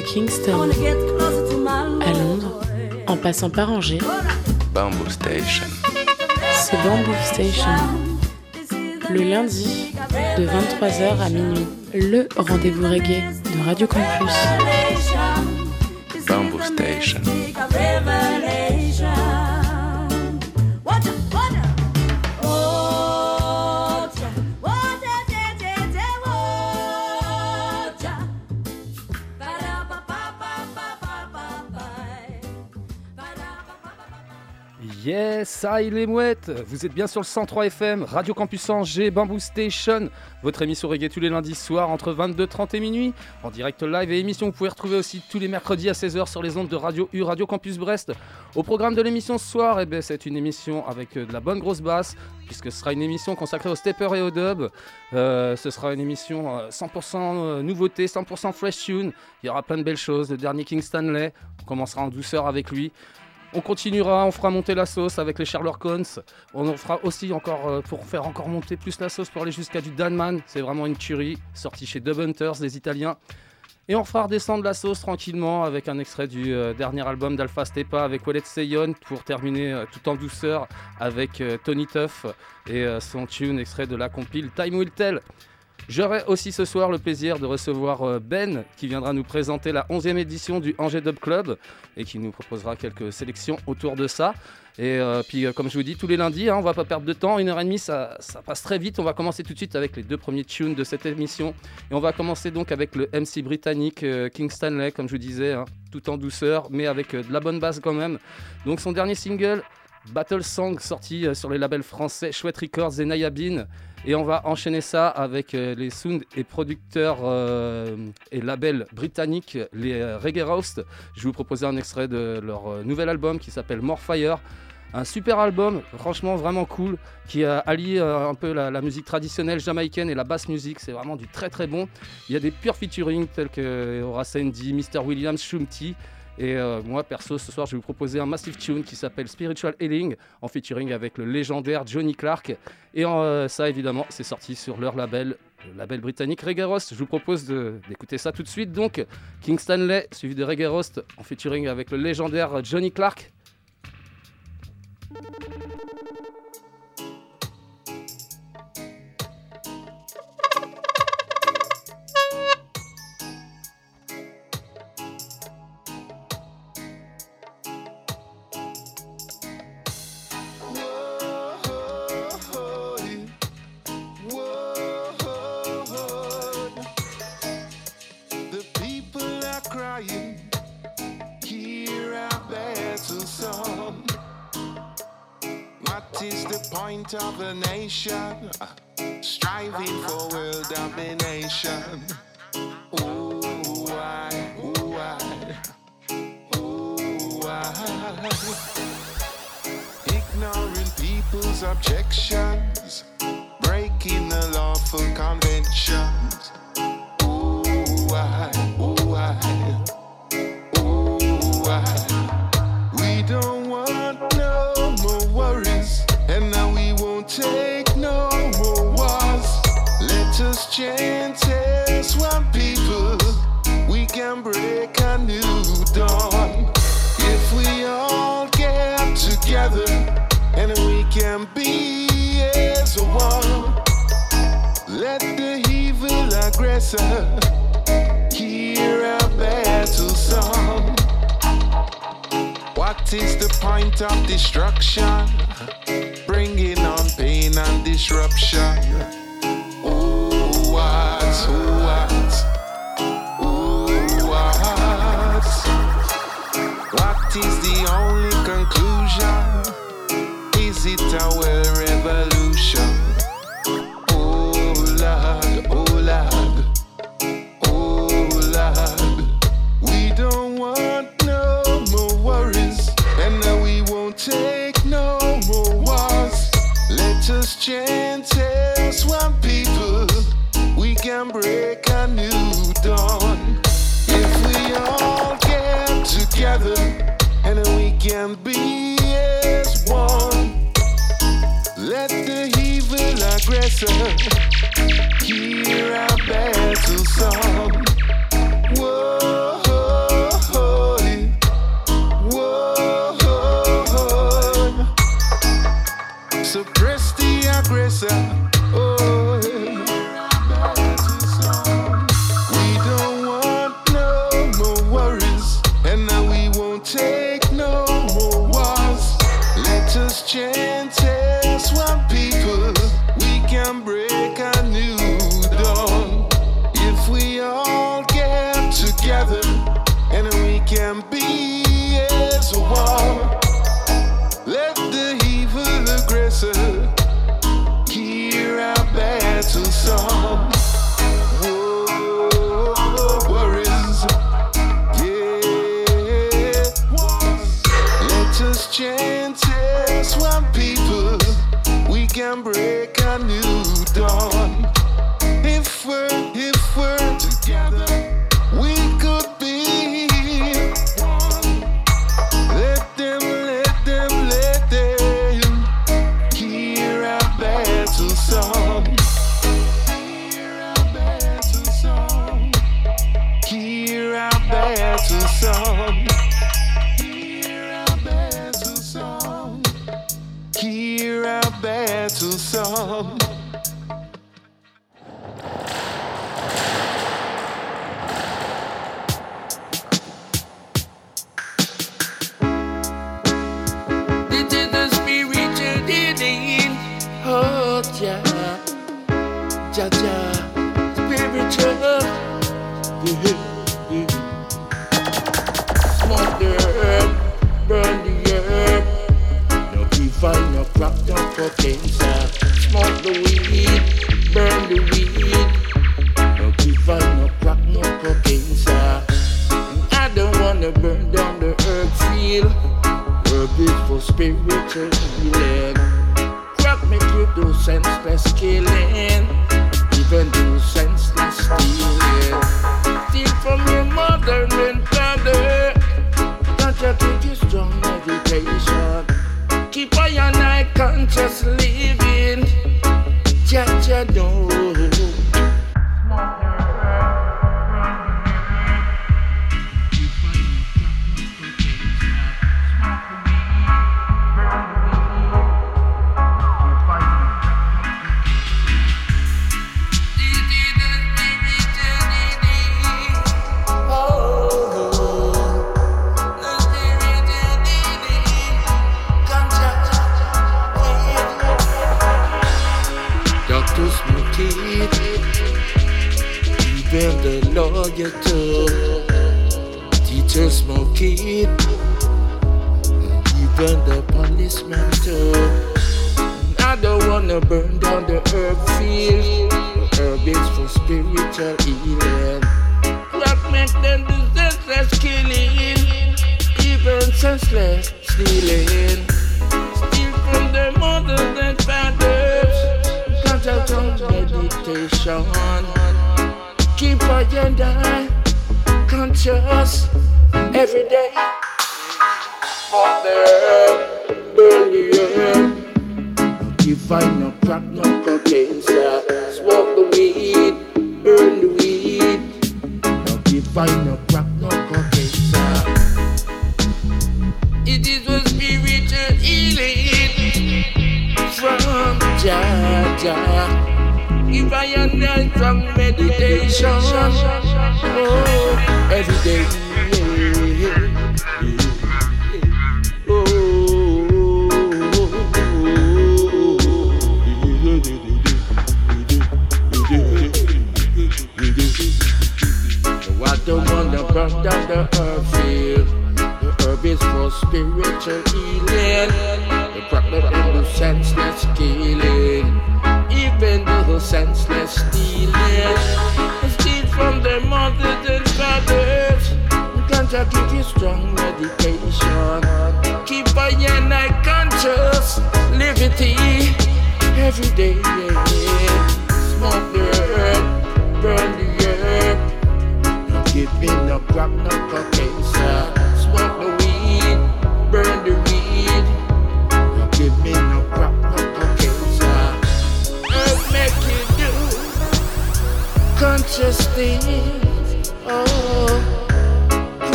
De Kingston à Londres, en passant par Angers, Bamboo Station. c'est Bamboo Station. Le lundi, de 23h à minuit, le rendez-vous reggae de Radio Campus. Bamboo Station. Ça il est mouettes Vous êtes bien sur le 103 FM, Radio Campus Angers, Bamboo Station, votre émission reggae tous les lundis soirs entre 22h30 et minuit, en direct live et émission vous pouvez retrouver aussi tous les mercredis à 16h sur les ondes de Radio U, Radio Campus Brest. Au programme de l'émission ce soir, eh ben, c'est une émission avec euh, de la bonne grosse basse, puisque ce sera une émission consacrée au stepper et au dub. Euh, ce sera une émission euh, 100% euh, nouveauté, 100% fresh tune. Il y aura plein de belles choses. Le dernier King Stanley, on commencera en douceur avec lui. On continuera, on fera monter la sauce avec les Sherlock Holmes. On en fera aussi encore euh, pour faire encore monter plus la sauce pour aller jusqu'à du Danman. C'est vraiment une tuerie, sortie chez Dub Hunters, les Italiens. Et on fera redescendre la sauce tranquillement avec un extrait du euh, dernier album d'Alpha Stepa avec Wallet Seyon pour terminer euh, tout en douceur avec Tony Tuff et son tune extrait de la compile Time Will Tell. J'aurai aussi ce soir le plaisir de recevoir euh, Ben qui viendra nous présenter la 11e édition du Angers Dub Club et qui nous proposera quelques sélections autour de ça. Et euh, puis euh, comme je vous dis, tous les lundis, hein, on va pas perdre de temps, une heure et demie, ça, passe très vite. On va commencer tout de suite avec les deux premiers tunes de cette émission. Et on va commencer donc avec le MC britannique King Stanley, comme je vous disais, hein, tout en douceur, mais avec de la bonne basse quand même. Donc son dernier single, Battle Song, sorti sur les labels français Chouette Records et Nayabin. Et on va enchaîner ça avec euh, les sound et producteurs euh, et labels britanniques, les euh, Reggae Roast. Je vais vous proposer un extrait de leur nouvel album qui s'appelle More Fire. Un super album, franchement vraiment cool, qui a allié euh, un peu la, musique traditionnelle jamaïcaine et la basse musique. C'est vraiment du très très bon. Il y a des purs featuring tels que Horace Andy, Mr. Williams, Shumti. Et euh, moi, perso, ce soir, je vais vous proposer un massive tune qui s'appelle Spiritual Healing, en featuring avec le légendaire Johnny Clark. Et euh, ça, évidemment, c'est sorti sur leur label, le label britannique Reggae. Je vous propose d'écouter ça tout de suite. Donc, King Stanley, suivi de Reggae Roast, en featuring avec le légendaire Johnny Clark. Nation? Striving for world domination. Ooh, why, ooh, why, ooh, why? Ignoring people's objections, breaking the lawful conventions. Chant one people, we can break a new dawn. If we all get together, and we can be as one. Let the evil aggressor hear our battle song. What is the point of destruction? Bringing on pain and disruption. Is the only conclusion? Is it our revolution? answer.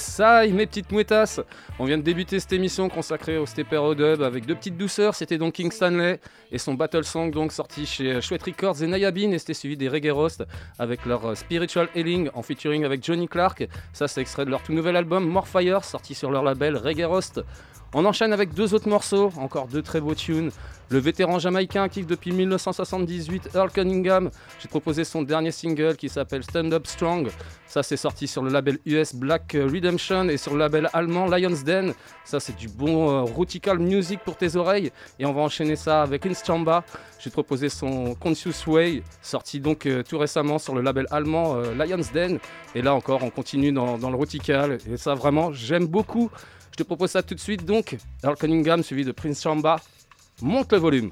Ça, mes petites mouettasses On vient de débuter cette émission consacrée au stepper au dub avec deux petites douceurs. C'était donc King Stanley et son Battle Song, donc sorti chez Chouette Records et Nayabin. Et c'était suivi des Reggae Roast avec leur euh, Spiritual Healing en featuring avec Johnny Clark. Ça, c'est extrait de leur tout nouvel album Morfire, sorti sur leur label Reggae Roast. On enchaîne avec deux autres morceaux, encore deux très beaux tunes. Le vétéran jamaïcain actif depuis 1978, Earl Cunningham. J'ai proposé son dernier single qui s'appelle Stand Up Strong. Ça, c'est sorti sur le label US Black Redemption et sur le label allemand Lion's Den. Ça, c'est du bon euh, rootical music pour tes oreilles. Et on va enchaîner ça avec Instamba. J'ai proposé son Conscious Way, sorti donc euh, tout récemment sur le label allemand euh, Lion's Den. Et là encore, on continue dans, le rootical. Et ça, vraiment, j'aime beaucoup. Je te propose ça tout de suite donc. Earl Cunningham suivi de Prince Chamba. Monte le volume.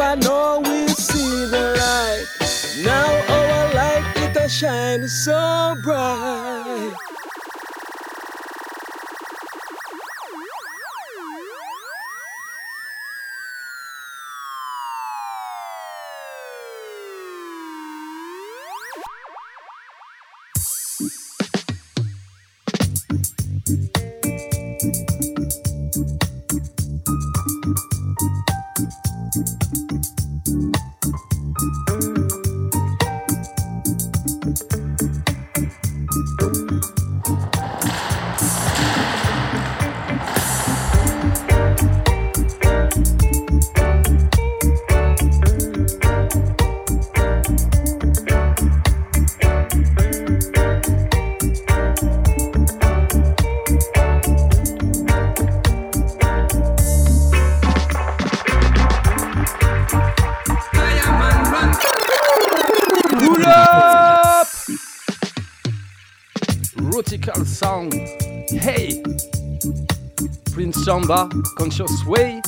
never know we see the light. Now our light it shines so bright. Conscious Way,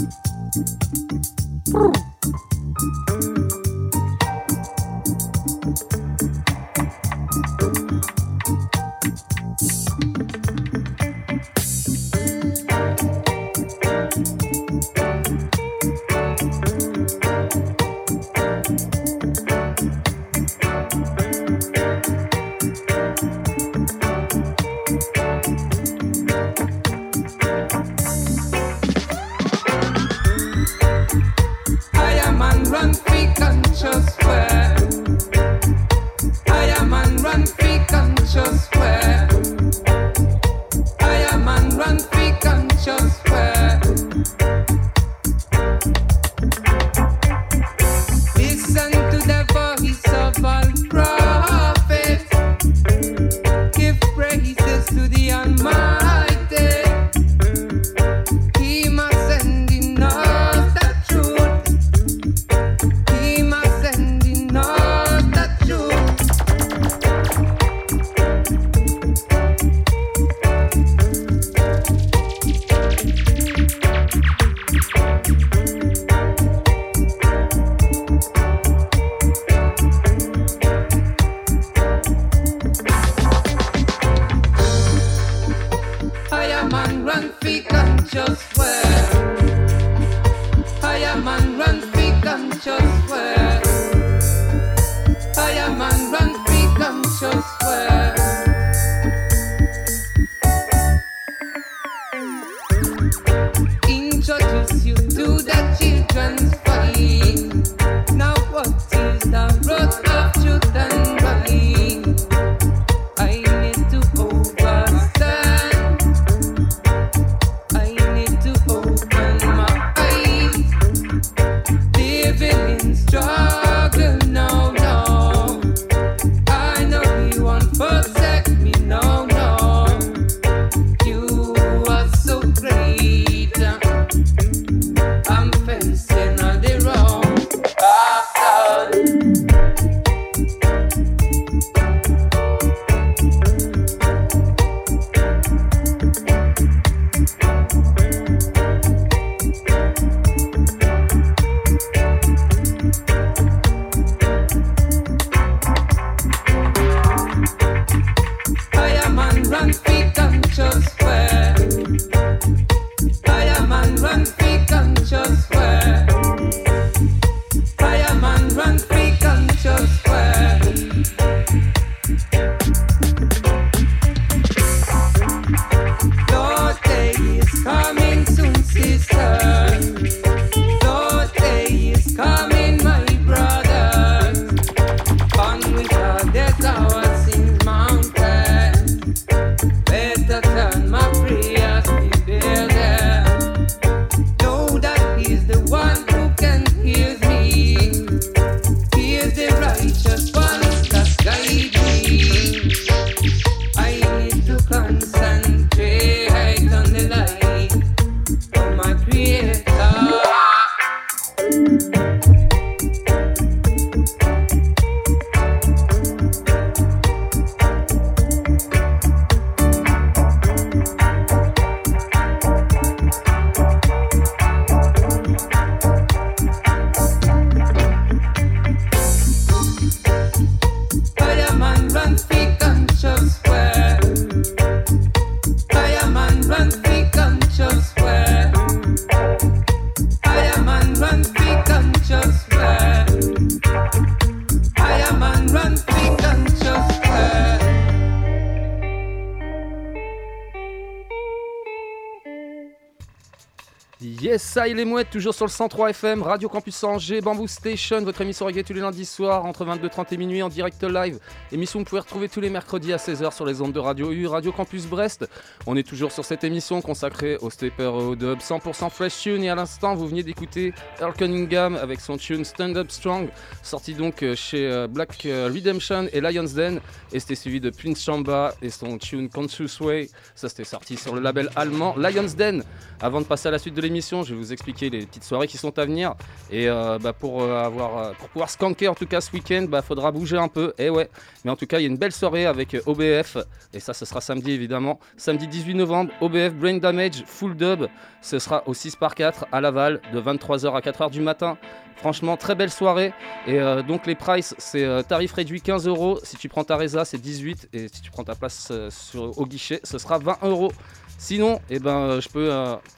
Et les mouettes, toujours sur le 103 FM, Radio Campus Angers, Bamboo Station, votre émission reggae tous les lundis soirs entre 22h30 et minuit en direct live. Émission que vous pouvez retrouver tous les mercredis à 16h sur les ondes de Radio U, Radio Campus Brest. On est toujours sur cette émission consacrée au stepper au dub 100% fresh tune et à l'instant vous venez d'écouter Earl Cunningham avec son tune Stand Up Strong, sorti donc euh, chez euh, Black euh, Redemption et Lions Den et c'était suivi de Prince Chamba et son tune Conscious Way, ça c'était sorti sur le label allemand Lions Den. Avant de passer à la suite de l'émission, je vais vous expliquer les petites soirées qui sont à venir. Et bah, pour, avoir, pour pouvoir skanker en tout cas ce week-end, bah, faudra bouger un peu. Et ouais, mais en tout cas, il y a une belle soirée avec euh, OBF. Et ça, ce sera samedi évidemment. Samedi 18 novembre, OBF Brain Damage Full Dub. Ce sera au 6 par 4 à Laval de 23h à 4h du matin. Franchement, très belle soirée. Et euh, donc, les prices, c'est euh, tarif réduit 15 euros. Si tu prends ta résa, c'est 18. Et si tu prends ta place sur, au guichet, ce sera 20 euros. Sinon, eh ben, je peux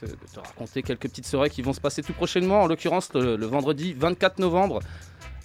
te, te raconter quelques petites soirées qui vont se passer tout prochainement. En l'occurrence, le vendredi 24 novembre.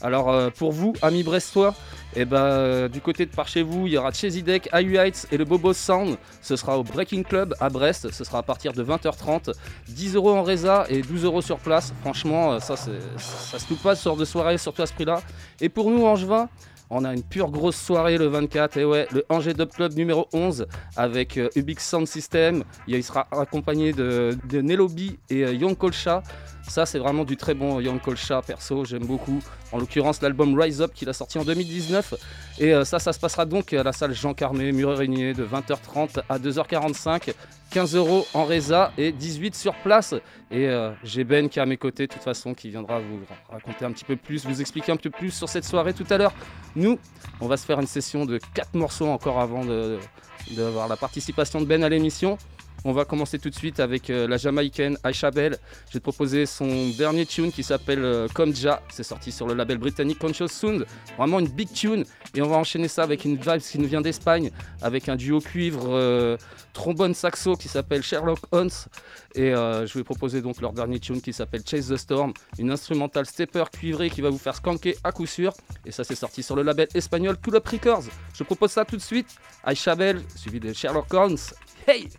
Alors, euh, pour vous, amis brestois, eh ben, euh, du côté de par chez vous, il y aura Chesy Deck, IU Heights et le Bobo Sound. Ce sera au Breaking Club à Brest. Ce sera à partir de 20h30. 10 euros en résa et 12 euros sur place. Franchement, euh, ça, c'est- ça se loupe pas ce genre de soirée, surtout à ce prix-là. Et pour nous, Angevin, on a une pure grosse soirée le 24, et ouais, le Angers Dub Club numéro 11 avec Ubix Sound System. Il sera accompagné de, de Nelobi et Young Kolcha. Ça, c'est vraiment du très bon Young Kolcha, perso, j'aime beaucoup. en l'occurrence l'album Rise Up qu'il a sorti en 2019. Et euh, ça, ça se passera donc à la salle Jean Carmé, mur Régnier, de 20h30 à 2h45. 15 euros en résa et 18 sur place. Et euh, j'ai Ben qui est à mes côtés, de toute façon, qui viendra vous raconter un petit peu plus, vous expliquer un peu plus sur cette soirée tout à l'heure. Nous, on va se faire une session de 4 morceaux encore avant de- d'avoir la participation de Ben à l'émission. On va commencer tout de suite avec euh, la Jamaïcaine Aisha Bell. Je vais te proposer son dernier tune qui s'appelle euh, Ja. C'est sorti sur le label britannique Conscious Sound. Vraiment une big tune. Et on va enchaîner ça avec une vibe qui nous vient d'Espagne, avec un duo cuivre euh, trombone saxo qui s'appelle Sherlock Holmes. Et euh, je vais proposer donc leur dernier tune qui s'appelle Chase the Storm, une instrumentale stepper cuivrée qui va vous faire skanker à coup sûr. Et ça, c'est sorti sur le label espagnol Cool Up Records. Je propose ça tout de suite. Aisha Bell, suivi de Sherlock Holmes. Hey!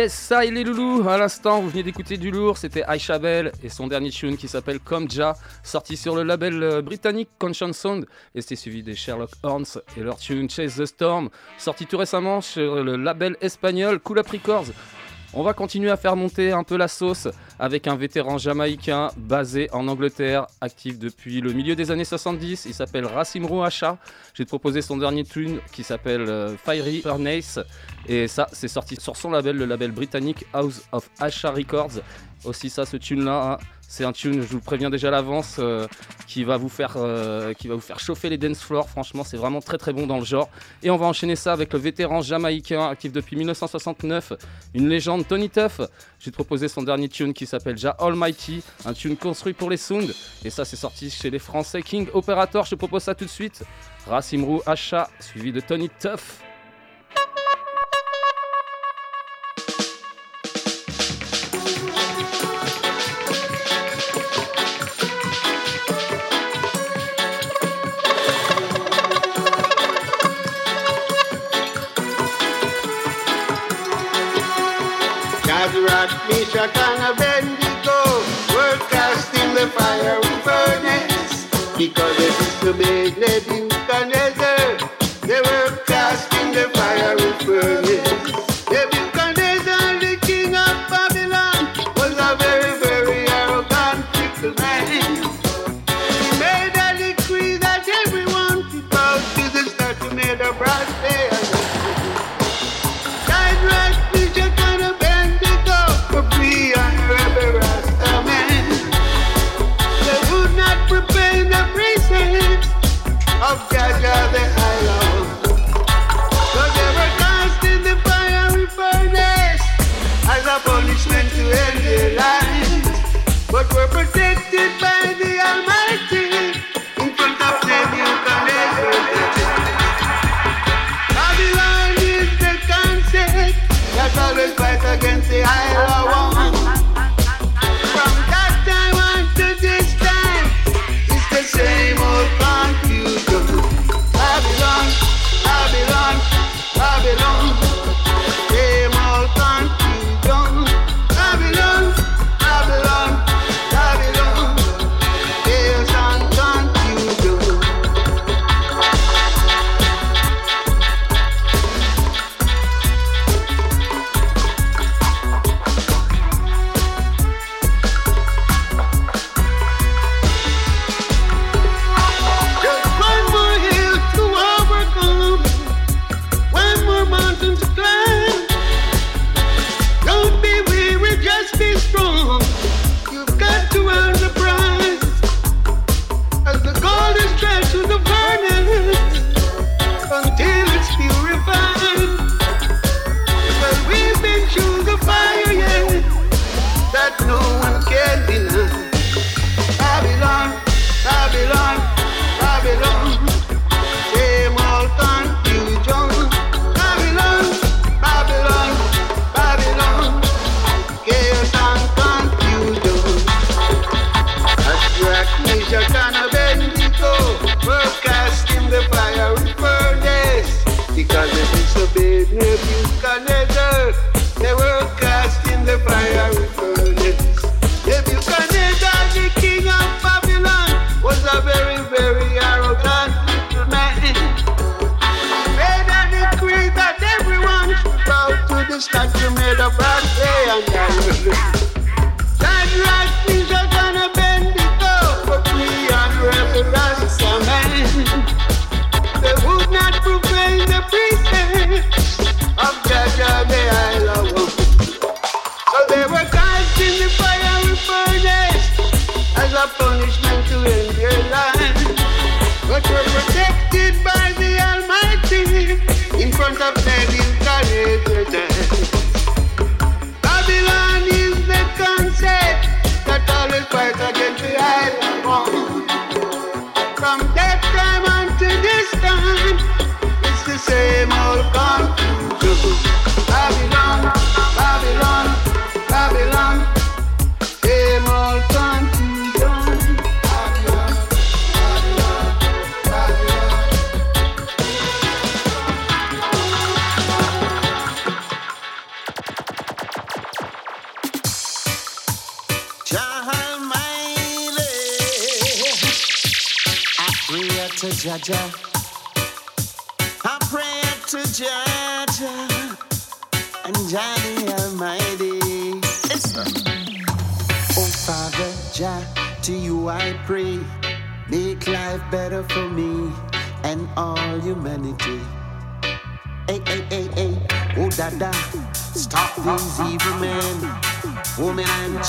Yes, ça et les loulous. À l'instant, vous venez d'écouter du lourd. C'était Aisha Bell et son dernier tune qui s'appelle Comme Ja, sorti sur le label euh, britannique Conscience Sound. Et c'était suivi des Sherlock Horns et leur tune Chase the Storm, sorti tout récemment sur le label espagnol Cool. On va continuer à faire monter un peu la sauce avec un vétéran jamaïcain basé en Angleterre, actif depuis le milieu des années 70. Il s'appelle Racim Rouacha. J'ai proposé son dernier tune qui s'appelle euh, Fiery Furnace. Et ça, c'est sorti sur son label, le label britannique House of Asha Records. Aussi ça, ce tune-là, hein, c'est un tune, je vous préviens déjà à l'avance, euh, qui, va vous faire, euh, qui va vous faire chauffer les dance floors. Franchement, c'est vraiment très très bon dans le genre. Et on va enchaîner ça avec le vétéran jamaïcain, actif depuis 1969, une légende, Tony Tuff. J'ai proposé son dernier tune qui s'appelle Ja Almighty, un tune construit pour les sounds. Et ça, c'est sorti chez les Français King Operator. Je te propose ça tout de suite. Racimrou Asha, suivi de Tony Tuff. deixa cair. the a day and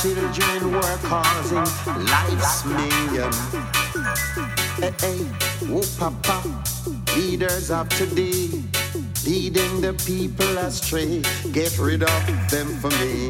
children were causing life's mayhem. Hey, hey, oh papa, leaders of today, leading the people astray. Get rid of them for me.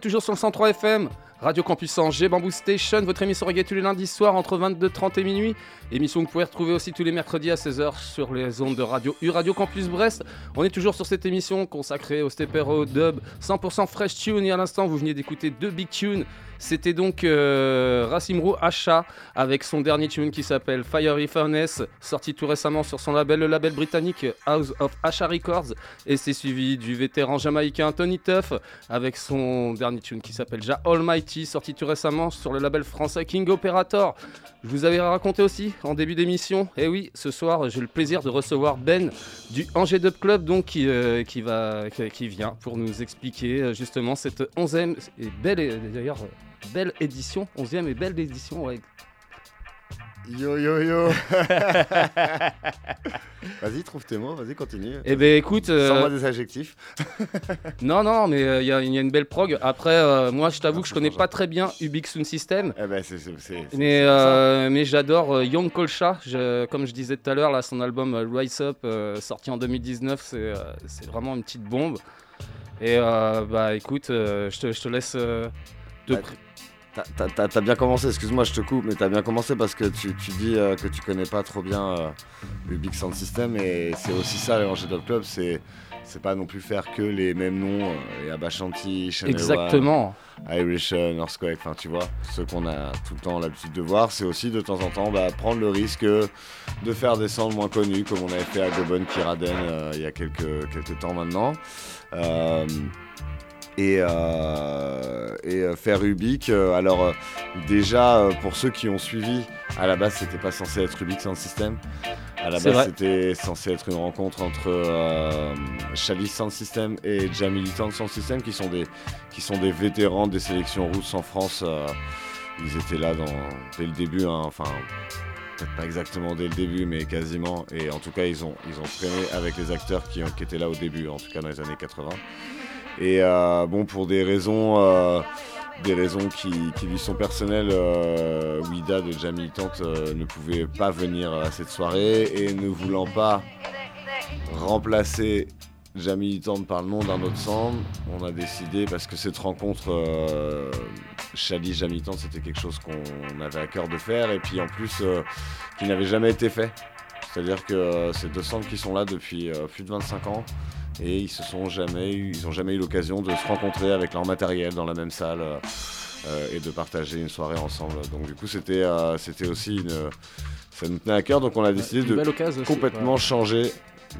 Toujours sur le 103 FM. Radio Campus Angers, Bamboo Station, votre émission reggae tous les lundis soirs entre 22h30 et minuit. Émission que vous pouvez retrouver aussi tous les mercredis à 16h sur les ondes de radio U Radio Campus Brest. On est toujours sur cette émission consacrée au stepper au dub 100% fresh tune. Et à l'instant, vous veniez d'écouter deux big tunes. C'était donc euh, Racimro Asha avec son dernier tune qui s'appelle Fiery Furnace, sorti tout récemment sur son label, le label britannique House of Asha Records. Et c'est suivi du vétéran jamaïcain Tony Tuff avec son dernier tune qui s'appelle Ja Almighty, sorti tout récemment sur le label français King Operator. Je vous avais raconté aussi en début d'émission, et oui, ce soir j'ai le plaisir de recevoir Ben du Angers Dub Club, donc qui, euh, vient pour nous expliquer euh, justement cette 11e et belle, d'ailleurs, belle édition, 11e et belle édition, ouais. Yo yo yo Vas-y, trouve tes mots, vas-y, continue. Eh ben écoute, euh, Sans moi des adjectifs. non, non, mais euh, il y, a- il y a une belle prog. Après, euh, moi, je t'avoue que je connais pas très bien Ubix Sound System. Eh ben, c'est. Mais, mais j'adore Young Kolcha, Je- comme je disais tout à l'heure, là, son album Rise Up, sorti en 2019, c'est vraiment une petite bombe. Et bah écoute, je te, laisse te Bah, T'as- bien commencé, excuse-moi, je te coupe, mais t'as bien commencé parce que tu, tu dis euh, que tu connais pas trop bien euh, le Big Sound System et c'est aussi ça, le Angers Dub Club, c'est c'est pas non plus faire que les mêmes noms, euh, et Abashanti, Exactement. Irish, Northquake, enfin tu vois, ceux qu'on a tout le temps l'habitude de voir, c'est aussi de temps en temps bah, prendre le risque de faire des sounds moins connus, comme on avait fait à Gobon Kiraden euh, il y a quelques, quelques temps maintenant. Euh, et, euh, et euh, faire Rubik. euh, alors euh, déjà pour ceux qui ont suivi, à la base c'était pas censé être Rubik Sound System. À la base c'était censé être une rencontre entre euh, Chalice Sound System et Jam Militant Sound System qui sont des qui sont des vétérans des sélections rousses en France. euh, ils étaient là dans, dès le début, hein, enfin peut-être pas exactement dès le début, mais quasiment. Et en tout cas, ils ont, ils ont traîné avec les acteurs qui, ont- qui étaient là au début, en tout cas dans les années 80. Et euh, bon, pour des raisons, euh, des raisons qui, qui lui sont personnelles, euh, Wida de Jam Militante euh, ne pouvait pas venir à cette soirée et ne voulant pas remplacer Jam Militante par le nom d'un autre sound, on a décidé, parce que cette rencontre Chali Jam Militante, c'était quelque chose qu'on avait à cœur de faire, et puis en plus, qui n'avait jamais été fait. C'est-à-dire que ces deux centres qui sont là depuis plus de 25 ans et ils se sont jamais eu, ils ont jamais eu l'occasion de se rencontrer avec leur matériel dans la même salle euh, euh, et de partager une soirée ensemble. Donc du coup c'était euh, c'était aussi une ça nous tenait à cœur donc on a décidé de aussi, complètement ouais. changer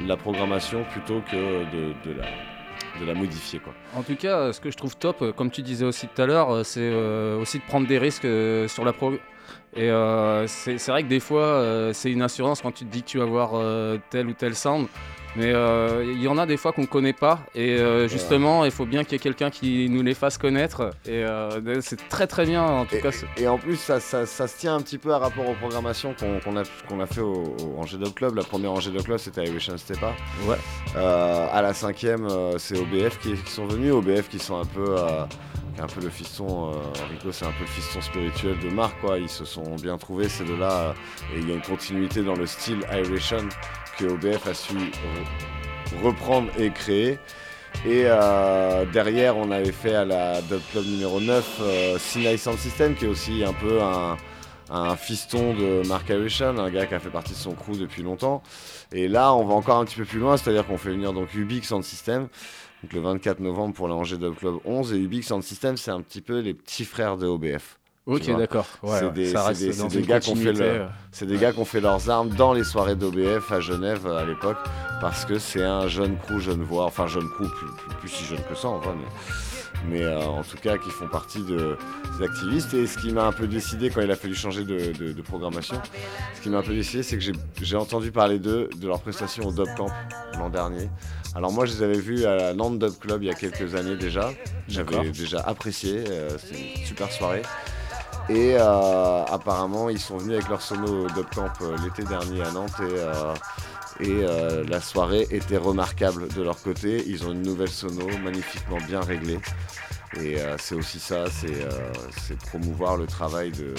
la programmation plutôt que de, de la de la modifier quoi. En tout cas, ce que je trouve top, comme tu disais aussi tout à l'heure, c'est euh, aussi de prendre des risques euh, sur la pro. Et euh, c'est vrai que des fois, euh, c'est une assurance quand tu te dis que tu vas voir euh, tel ou tel sound. Mais euh, il y en a des fois qu'on ne connaît pas. Et euh, justement, il faut bien qu'il y ait quelqu'un qui nous les fasse connaître. Et euh, c'est très très bien, en tout cas. Et en plus, ça, ça- ça se tient un petit peu à rapport aux programmations qu'on a, fait au, au Angers Club. La première Angers Club, c'était Irish and Stepa. Ouais. À la cinquième, c'est OBF qui, qui sont venus. OBF qui sont un peu, qui est un peu le fiston. euh, Rico, c'est un peu le fiston spirituel de Marc. Quoi. Ils se sont bien trouvés ces deux-là. euh, et il y a une continuité dans le style Irishan que OBF a su re- reprendre et créer. Et euh, derrière, on avait fait à la Dub Club numéro 9 euh, Sinai Sound System, qui est aussi un peu un, un fiston de Mark Irishan, un gars qui a fait partie de son crew depuis longtemps. Et là, on va encore un petit peu plus loin, c'est-à-dire qu'on fait venir donc Ubix Sound System, donc le 24 novembre pour l'Angers Dub Club 11. Et Ubix Sound System, c'est un petit peu les petits frères de OBF. Ok, d'accord. Ouais, c'est des, ça dans gars qui ont fait le- des gars leurs armes dans les soirées d'OBF à Genève euh, à l'époque parce que c'est un jeune crew, jeune voix, enfin jeune crew, plus, plus- plus si jeune que ça en vrai, mais, mais, euh, en tout cas qui font partie de, des activistes. Et ce qui m'a un peu décidé quand il a fallu changer de, de- de programmation, ce qui m'a un peu décidé, c'est que j'ai- j'ai entendu parler d'eux, de leur prestation au Dub Camp l'an dernier. Alors moi je les avais vus à la Nantes Dub Club il y a quelques années déjà. J'avais déjà apprécié, euh, c'était une super soirée. Et euh, apparemment, ils sont venus avec leur sono au Dub Camp euh, l'été dernier à Nantes et, euh, et euh, la soirée était remarquable de leur côté. Ils ont une nouvelle sono magnifiquement bien réglée. Et euh, c'est aussi ça, c'est euh, c'est promouvoir le travail de,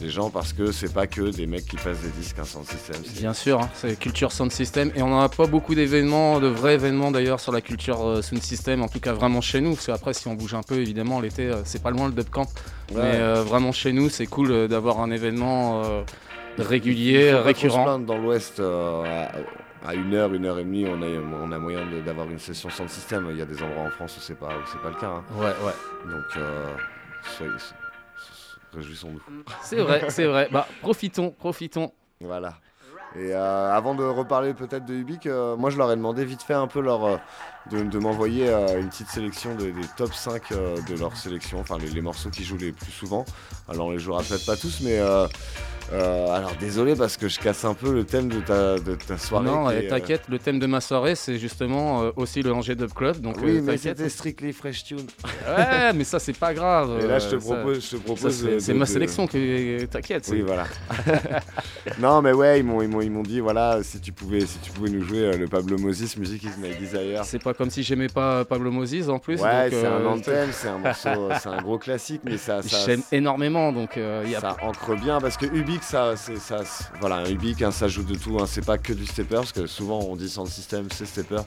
des gens parce que c'est pas que des mecs qui passent des disques un sound system. Bien sûr, hein, c'est culture sound system et on n'en a pas beaucoup d'événements, de vrais événements d'ailleurs sur la culture euh, sound system, en tout cas vraiment chez nous, parce qu'après si on bouge un peu évidemment l'été euh, c'est pas loin le dub camp, Ouais. mais euh, vraiment chez nous c'est cool d'avoir un événement régulier, récurrent. dans l'Ouest, à, une heure, une heure et demie, on a, on a moyen d'avoir une session sans système. Il y a des endroits en France où c'est pas, où c'est pas le cas. hein. Ouais, ouais. Donc, euh, soyez- réjouissons-nous. C'est vrai, c'est vrai. Bah profitons, profitons. Voilà. Et euh, avant de reparler peut-être de Ubik, euh, moi je leur ai demandé vite fait un peu leur, euh, de, de m'envoyer une petite sélection de- des top 5 euh, de leur sélection, enfin les, les morceaux qui jouent les plus souvent. Alors on les jouera peut-être pas tous, mais euh, alors désolé parce que je casse un peu le thème de ta, de ta soirée. non, euh, t'inquiète, le thème de ma soirée c'est justement euh, aussi le Angers Dub Club, donc Oui, euh, mais c'était strictly fresh tune. Ouais, mais ça c'est pas grave. Et là, je te ça- propose- je te propose ça, c'est- ma sélection que t'inquiète. Oui, voilà. non, mais ouais, ils m'ont, ils m'ont, ils m'ont dit, voilà, si tu pouvais, si tu pouvais nous jouer le Pablo Moses, Music is my desire. C'est pas comme si j'aimais pas Pablo Moses en plus. Ouais, c'est un anthem, c'est un morceau, c'est un gros classique, mais ça, ça, J'aime énormément, donc il y a ça ancre bien parce que Ubik, ça, c'est ça, voilà, un Ubik, hein, ça joue de tout. hein, c'est pas que du stepper parce que souvent on dit sans système, c'est stepper.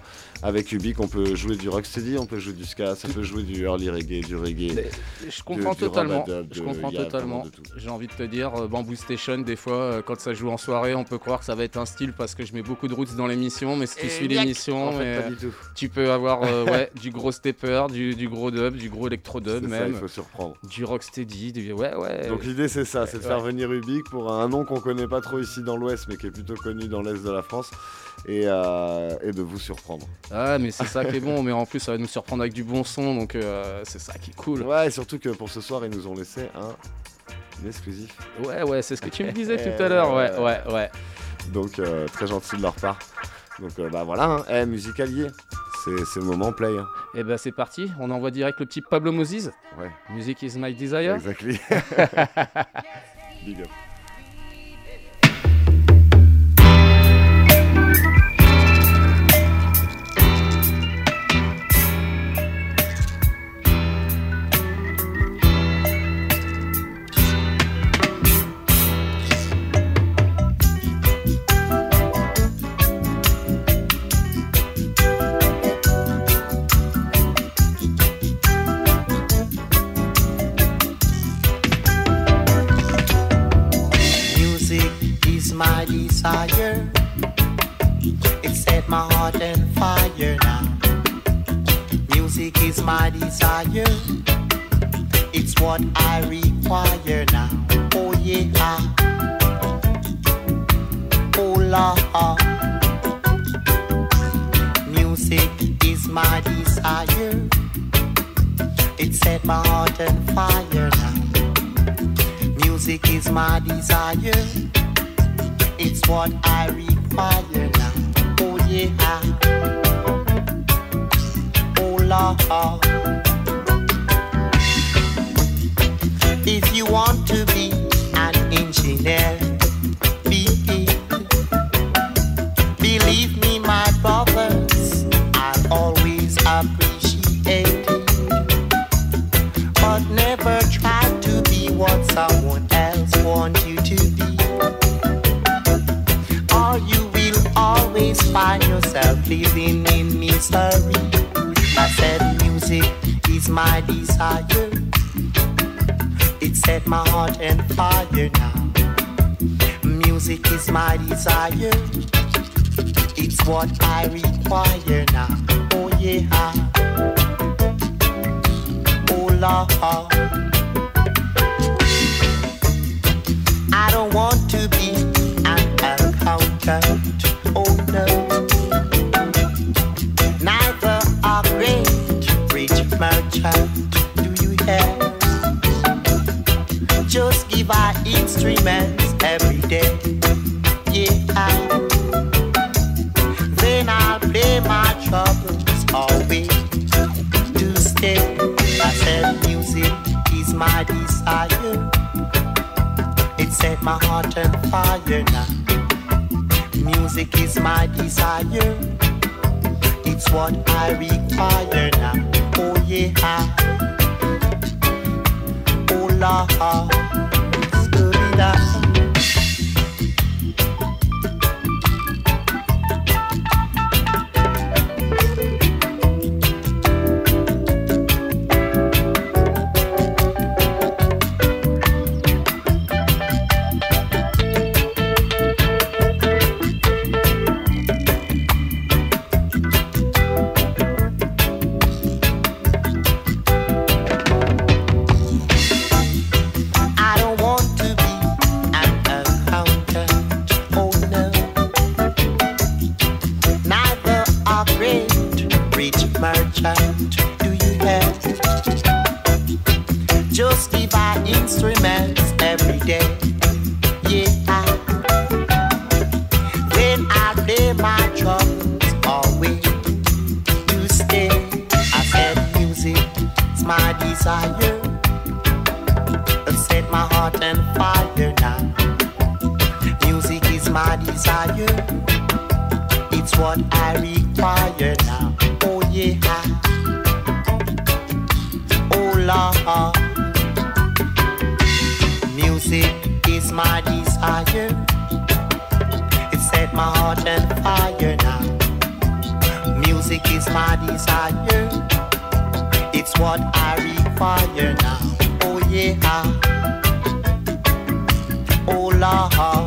Avec Ubik, on peut jouer du rocksteady, on peut jouer du ska, ça peut jouer du early reggae, du reggae. Mais je comprends totalement. je comprends totalement. J'ai envie de te dire, euh, Bamboo Station, des fois, euh, quand ça joue en soirée, on peut croire que ça va être un style parce que je mets beaucoup de roots dans l'émission, mais si tu Et suis l'émission, en fait, tout. tu peux avoir euh, ouais, du gros stepper, du, du gros dub, du gros électro dub C'est ça, même, il faut surprendre. du rocksteady, du ouais ouais. Donc l'idée c'est ça, c'est de faire venir Ubik pour un nom qu'on connaît pas trop ici dans l'Ouest, mais qui est plutôt connu dans l'Est de la France, et, euh, et de vous surprendre. Ah mais c'est ça qui est bon, mais en plus ça va nous surprendre avec du bon son, donc euh, c'est ça qui est cool. Ouais, et surtout que pour ce soir, ils nous ont laissé un exclusif. Ouais ouais, c'est ce que tu me disais tout à l'heure, ouais ouais ouais. Donc euh, très gentil de leur part. Donc euh, bah voilà, hein. Eh, musicalier, c'est c'est le moment play. hein. Et ben c'est parti, on envoie direct le petit Pablo Moses. Ouais. Music is my desire. Exactly. Big up. Desire. It set my heart on fire now. Music is my desire. It's what I require now. Oh yeah. Oh Lord. Music is my desire. It set my heart on fire now. Music is my desire. It's what I require now. Oh yeah. Oh Lord. If you want to be an engineer, living in misery. I said music is my desire. It set my heart on fire now. Music is my desire. It's what I require now. Oh yeah. Oh Lord. I don't want to be an accountant. Merchant. Do you hear? Just give our instruments every day. Yeah. Then I'll play my troubles away to stay. I said music is my desire. It set my heart on fire now. Music is my desire. It's what I require now. Oh yeah. Oh Lord. Scooby-Doo. I rich child, Do you hear? Just our instruments every day. Yeah. when I play my troubles away to stay. I said music is my desire set my heart on fire now. Music is my desire. It's what I my desire. It set my heart on fire now. Music is my desire. It's what I require now. Oh yeah. Oh Lord.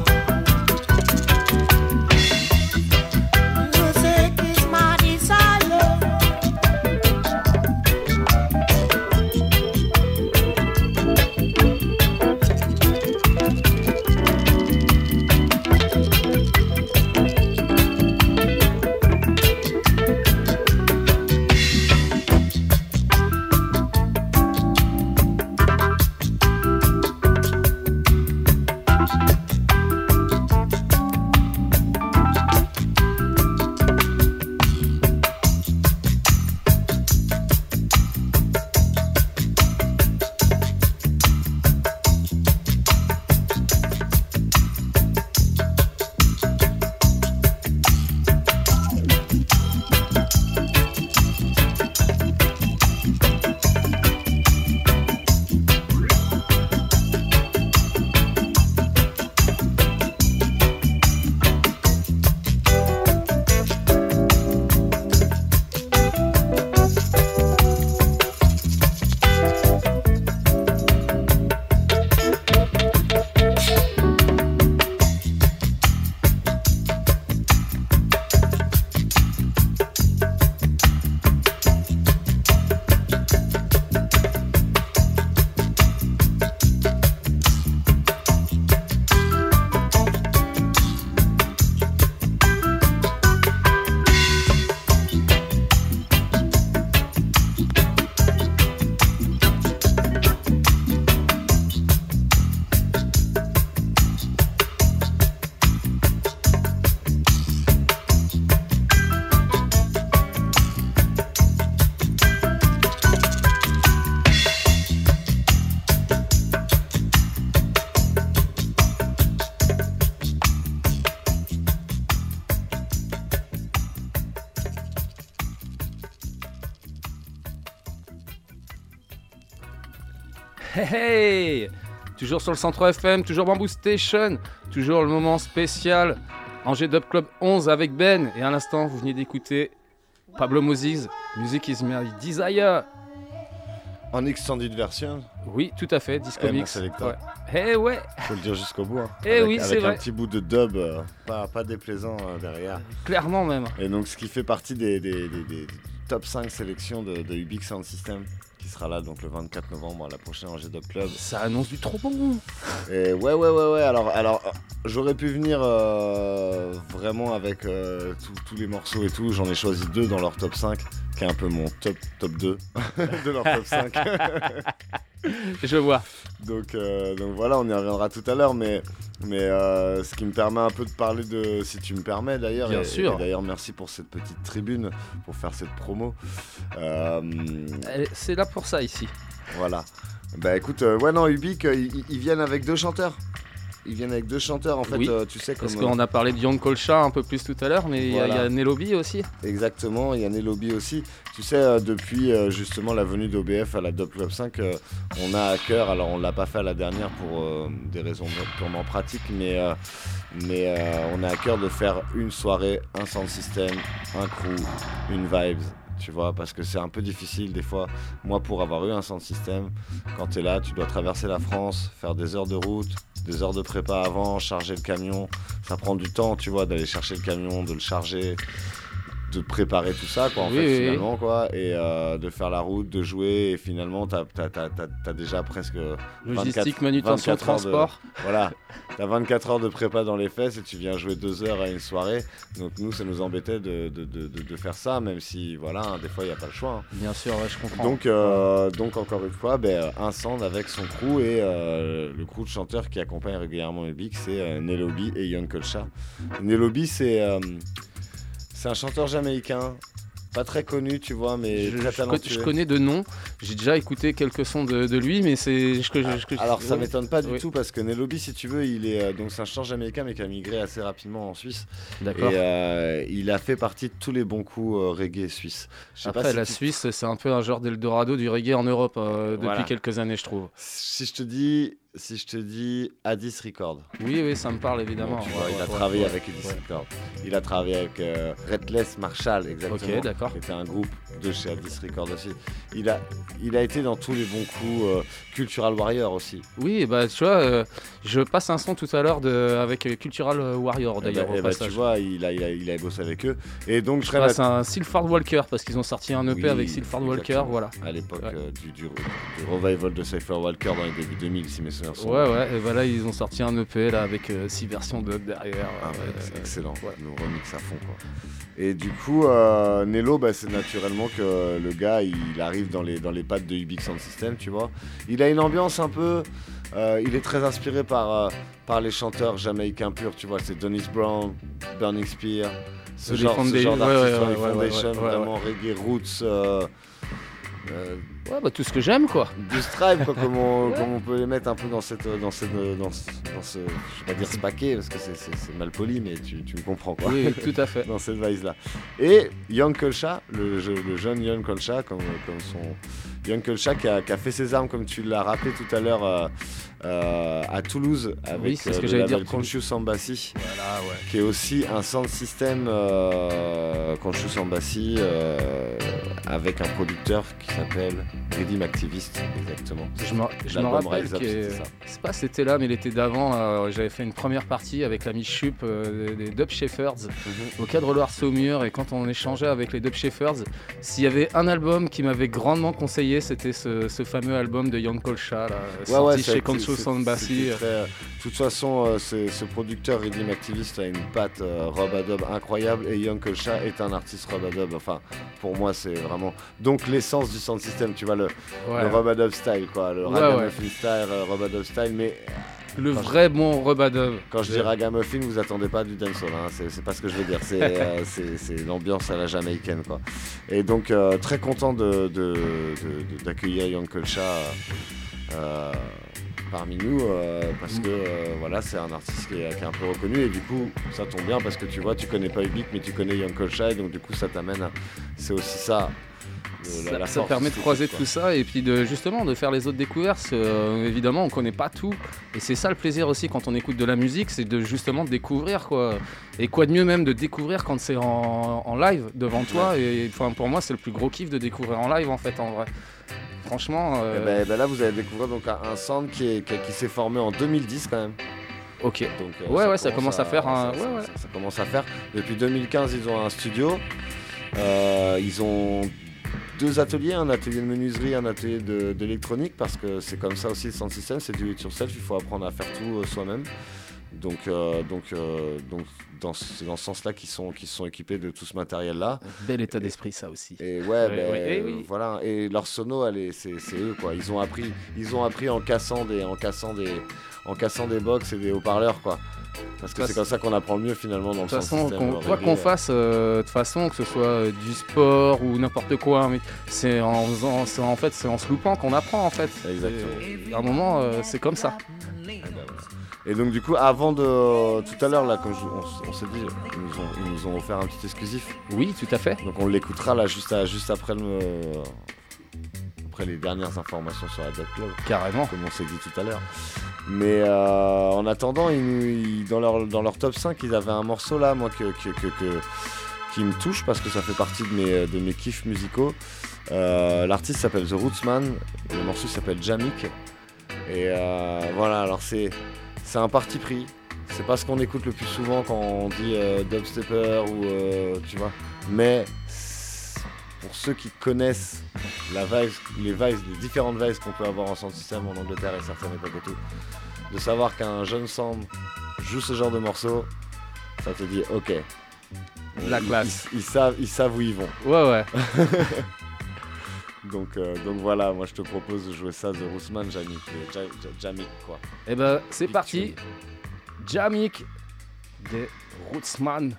Toujours sur le 103 FM, toujours Bamboo Station, toujours le moment spécial Angers Dub Club 11 avec Ben. Et à l'instant, vous venez d'écouter Pablo Moses, Music is My Desire. En extended version Oui, tout à fait, Disco Eh, Mix. Selecta. Ouais. Eh ouais, Faut le dire jusqu'au bout. hein. Eh Avec- oui, c'est Avec vrai. un petit bout de dub, euh, pas, pas déplaisant euh, derrière. clairement même. Et donc, ce qui fait partie des, des- des- des top 5 sélections de, de Ubix Sound System, sera là donc le 24 novembre à la prochaine Angers Dub Club. Ça annonce du trop bon. Et ouais, ouais, ouais, ouais. Alors, alors j'aurais pu venir euh, vraiment avec euh, tous- tous les morceaux et tout. J'en ai choisi deux dans leur top 5, qui est un peu mon top, top 2 de leur top 5. Je vois. Donc, euh, donc voilà, on y reviendra tout à l'heure, mais, mais euh, ce qui me permet un peu de parler de, si tu me permets d'ailleurs, Bien et- sûr. et d'ailleurs merci pour cette petite tribune, pour faire cette promo. Euh, C'est là pour ça ici. voilà. Bah écoute, ouais non, Ubik, ils viennent avec deux chanteurs. Ils viennent avec deux chanteurs, en fait, Oui, euh, tu sais comme... Parce qu'on a parlé de Young Kolcha un peu plus tout à l'heure, mais il y a- y, Nelobi aussi. Exactement, il y a Nelobi aussi. Tu sais, euh, depuis euh, justement la venue d'OBF à la Dub Club 5, euh, on a à cœur, alors on l'a pas fait à la dernière pour euh, des raisons purement pratiques, mais, euh, mais euh, on a à cœur de faire une soirée, un sound system, un crew, une vibes. Parce que c'est un peu difficile des fois. Moi, pour avoir eu un sound system, quand tu es là, tu dois traverser la France, faire des heures de route, des heures de prépa avant, charger le camion. Ça prend du temps, tu vois, d'aller chercher le camion, de le charger, de préparer tout ça, quoi, en Oui, fait, oui, oui. finalement, quoi, et euh, de faire la route, de jouer, et finalement, t'as as, déjà presque 24 Logistique, manutention, 24 heures de- transport. voilà, t'as 24 heures de prépa dans les fesses et tu viens jouer deux heures à une soirée. Donc nous, ça nous embêtait de, de- de- faire ça, même si, voilà, hein, des fois, il n'y a pas le choix. hein. Bien sûr, ouais, je comprends. Donc, euh, donc encore une fois, ben, un sound avec son crew et euh, le crew de chanteurs qui accompagne régulièrement Big, c'est Nelobi et Young Kolcha. Nelobi, c'est c'est un chanteur jamaïcain pas très connu, tu vois, mais Je, très je co- talentueux. je connais de nom, j'ai déjà écouté quelques sons de, de lui, mais c'est. je- que je- que je- Alors ça ouais. m'étonne pas du Oui. tout parce que Nelobi, si tu veux, il est euh, donc c'est un chanteur américain mais qui a migré assez rapidement en Suisse. D'accord. Et euh, il a fait partie de tous les bons coups euh, reggae pas Après, si la tu- Suisse, c'est un peu un genre d'Eldorado du reggae en Europe euh, depuis Voilà. quelques années, je trouve. Si je te dis, si je te dis Addis Record. Oui, oui, ça me parle évidemment. Bon, tu vois, Ouais, il a ouais, travaillé avec Addis. Record. Il a travaillé avec euh, Redless Marshall, exactement. Ok, d'accord. Qui était un groupe de chez Addis Record aussi. Il a, il a été dans tous les bons coups. euh, Cultural Warrior aussi. Oui, bah tu vois, euh, je passe un son tout à l'heure avec Cultural Warrior Eh d'ailleurs. passage. tu vois, il a, il, a, il a bossé avec eux. Et donc, je Je passe un Silford Walker parce qu'ils ont sorti un EP Oui, avec Silford Walker, voilà. À l'époque euh, du, du, du revival de Cypher Walker dans les débuts 2000, si mes Ouais, ouais, et voilà, ils ont sorti un EP là avec 6 versions de derrière. Ah ouais, euh, c'est excellent, ouais. nous remix à fond quoi. Et du coup, euh, Nello, bah, c'est naturellement que le gars, il arrive dans les, dans les pattes de Ubix Sound System, tu vois. Il a une ambiance un peu, euh, il est très inspiré par, euh, par les chanteurs jamaïcains purs, tu vois. C'est Dennis Brown, Burning Spear, ce genre, ce genre ouais, d'artistes, ouais, Foundation, vraiment reggae roots. euh, euh, Ouais, bah tout ce que j'aime quoi. du stripe, quoi, comme, on, comme on peut les mettre un peu dans, cette, dans, cette, dans, ce, dans ce, je vais pas dire ce paquet parce que c'est- mal poli, mais tu, tu me comprends quoi. Oui, tout à fait. dans cette vise là. Et Young Kolcha, le, le jeune Young Kolcha, comme, comme son Young Kolcha qui a, qui a fait ses armes, comme tu l'as rappelé tout à l'heure, euh, euh, à Toulouse avec Oui, ce euh, que le j'allais label dire, Conscious Embassy, Voilà, ouais. qui est aussi un sound system euh, Conscious Embassy euh, avec un producteur qui s'appelle Redeem Activist, exactement. Je me, je me L'album rappelle que c'est pas c'était là, mais l'été d'avant, euh, j'avais fait une première partie avec l'ami Chup euh, des Dub Shepherds Mhm. au cadre Loire Saumur. Et quand on échangeait avec les Dub Shepherds, s'il y avait un album qui m'avait grandement conseillé, c'était ce, ce fameux album de Young Kolcha, là, sorti chez Conscious très- De toute façon, euh, ce producteur Redeem Activist a une patte euh, Rob Adobe incroyable et Young Kolcha est un artiste Rob Adobe. Enfin, pour moi, c'est vraiment donc l'essence du sound system. Tu vois le, Ouais. le Rob Adobe style, quoi, le Ouais, ragamuffin style, euh, Rob Adobe style. Mais Le quand vrai bon Rebadov. quand je dis ragamuffin, vous attendez pas du dancehall. Hein, c'est pas ce que je veux dire. C'est euh, l'ambiance à la jamaïcaine, quoi. Et donc euh, très content de- de- de- de- d'accueillir Young. Euh, parmi nous euh, parce que euh, voilà c'est un artiste qui est, qui est un peu reconnu et du coup ça tombe bien parce que tu vois tu connais pas Ubik mais tu connais Young et donc du coup ça t'amène à... c'est aussi ça le- la- Ça, la ça force permet de croiser tout ça et puis de justement de faire les autres découvertes. Euh, évidemment, on connaît pas tout et c'est ça le plaisir aussi quand on écoute de la musique, c'est de justement découvrir quoi. Et quoi de mieux même de découvrir quand c'est en, en live devant toi. Et enfin pour moi, c'est le plus gros kiff de découvrir en live en fait en vrai. Franchement. euh, Eh ben, eh ben là vous allez découvrir donc un, un sound qui, est- qui, qui s'est formé en 2010 quand même Ok. donc euh, Ouais, ouais, ça commence à faire un- ça, ouais, ça- ouais. ça- ça commence à faire depuis 2015 ils ont un studio Euh, ils ont deux ateliers, un atelier de menuiserie, un atelier d'électronique, parce que c'est comme ça aussi le sound system, c'est du it yourself, il faut apprendre à faire tout soi-même. Donc, euh, donc, euh, donc dans, ce- c'est dans ce sens-là qu'ils sont, qu'ils sont équipés de tout ce matériel-là. Bel état d'esprit ça aussi. Et ouais, Ouais, ben, ouais, oui. voilà. Et leur sono, elle est- c'est, c'est eux quoi. Ils ont appris, ils ont appris en cassant des, en cassant des, en cassant des box et des haut-parleurs quoi. Parce que c'est comme ça qu'on apprend le mieux finalement dans De le façon, qu'on- quoi qu'on euh. fasse, euh, de toute façon, que ce soit euh, du sport ou n'importe quoi, mais c'est en faisant, c'est en fait, c'est en se loupant qu'on apprend en fait. Exactement. Et à un moment, euh, c'est comme ça. Et donc du coup, avant de tout à l'heure là, comme je- on, s'est dit, ils nous, ont, ils nous ont offert un petit exclusif. Oui, tout à fait. Donc on l'écoutera là juste, à- juste après le, après les dernières informations sur la Dub Club. Carrément. Comme on s'est dit tout à l'heure. Mais euh, en attendant, ils nous- ils- dans, leur, dans leur top 5, ils avaient un morceau là, moi, que, que- que- que- qui me touche parce que ça fait partie de mes, de mes kiffs musicaux. Euh, L'artiste s'appelle The Rootsman, le morceau s'appelle Jamik. Et euh, voilà, alors c'est c'est un parti pris. C'est pas ce qu'on écoute le plus souvent quand on dit euh, dubstepper ou euh, tu vois. Mais pour ceux qui connaissent la vibe, les vibes, les différentes vibes qu'on peut avoir en sound system en Angleterre et certaines époques et tout, de savoir qu'un jeune sound joue ce genre de morceau, ça te dit ok. La Ils- classe. Ils, ils savent, ils savent où ils vont. Ouais, ouais. Donc, euh, donc voilà, moi je te propose de jouer ça, The Roosman Jamik, euh, Ja- Ja- Jamik quoi. Et ben, c'est parti. Jamik des Rootsman.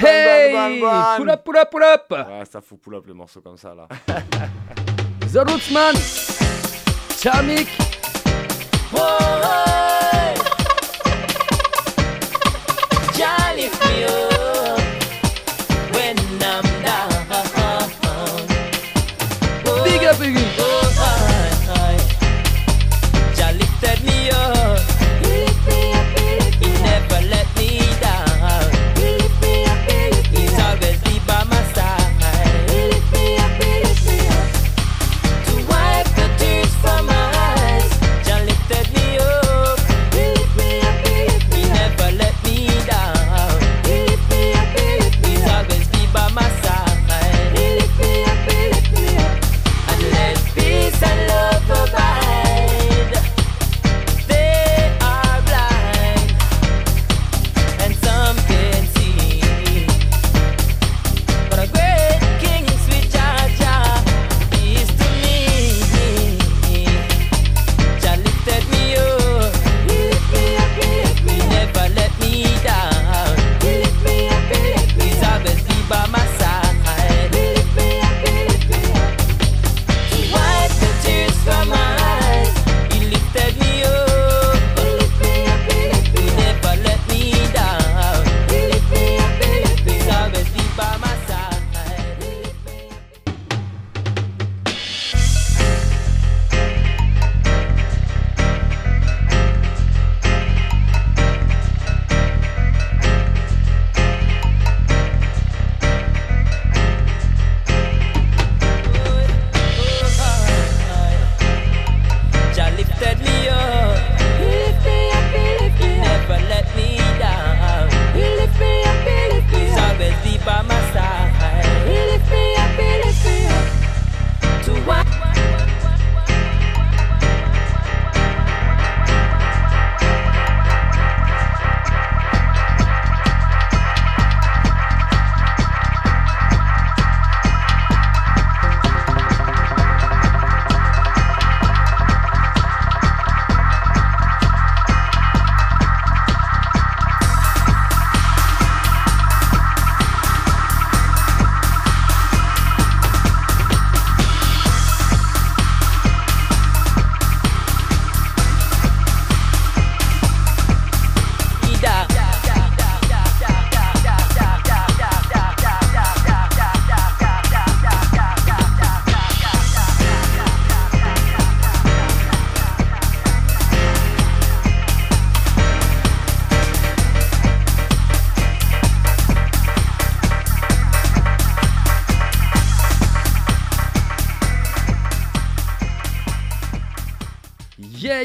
Hey. Pull up, pull up, pull up Ouais, ça fout pull up les morceaux comme ça là. The Rootsman when I'm down. Big up. Oh,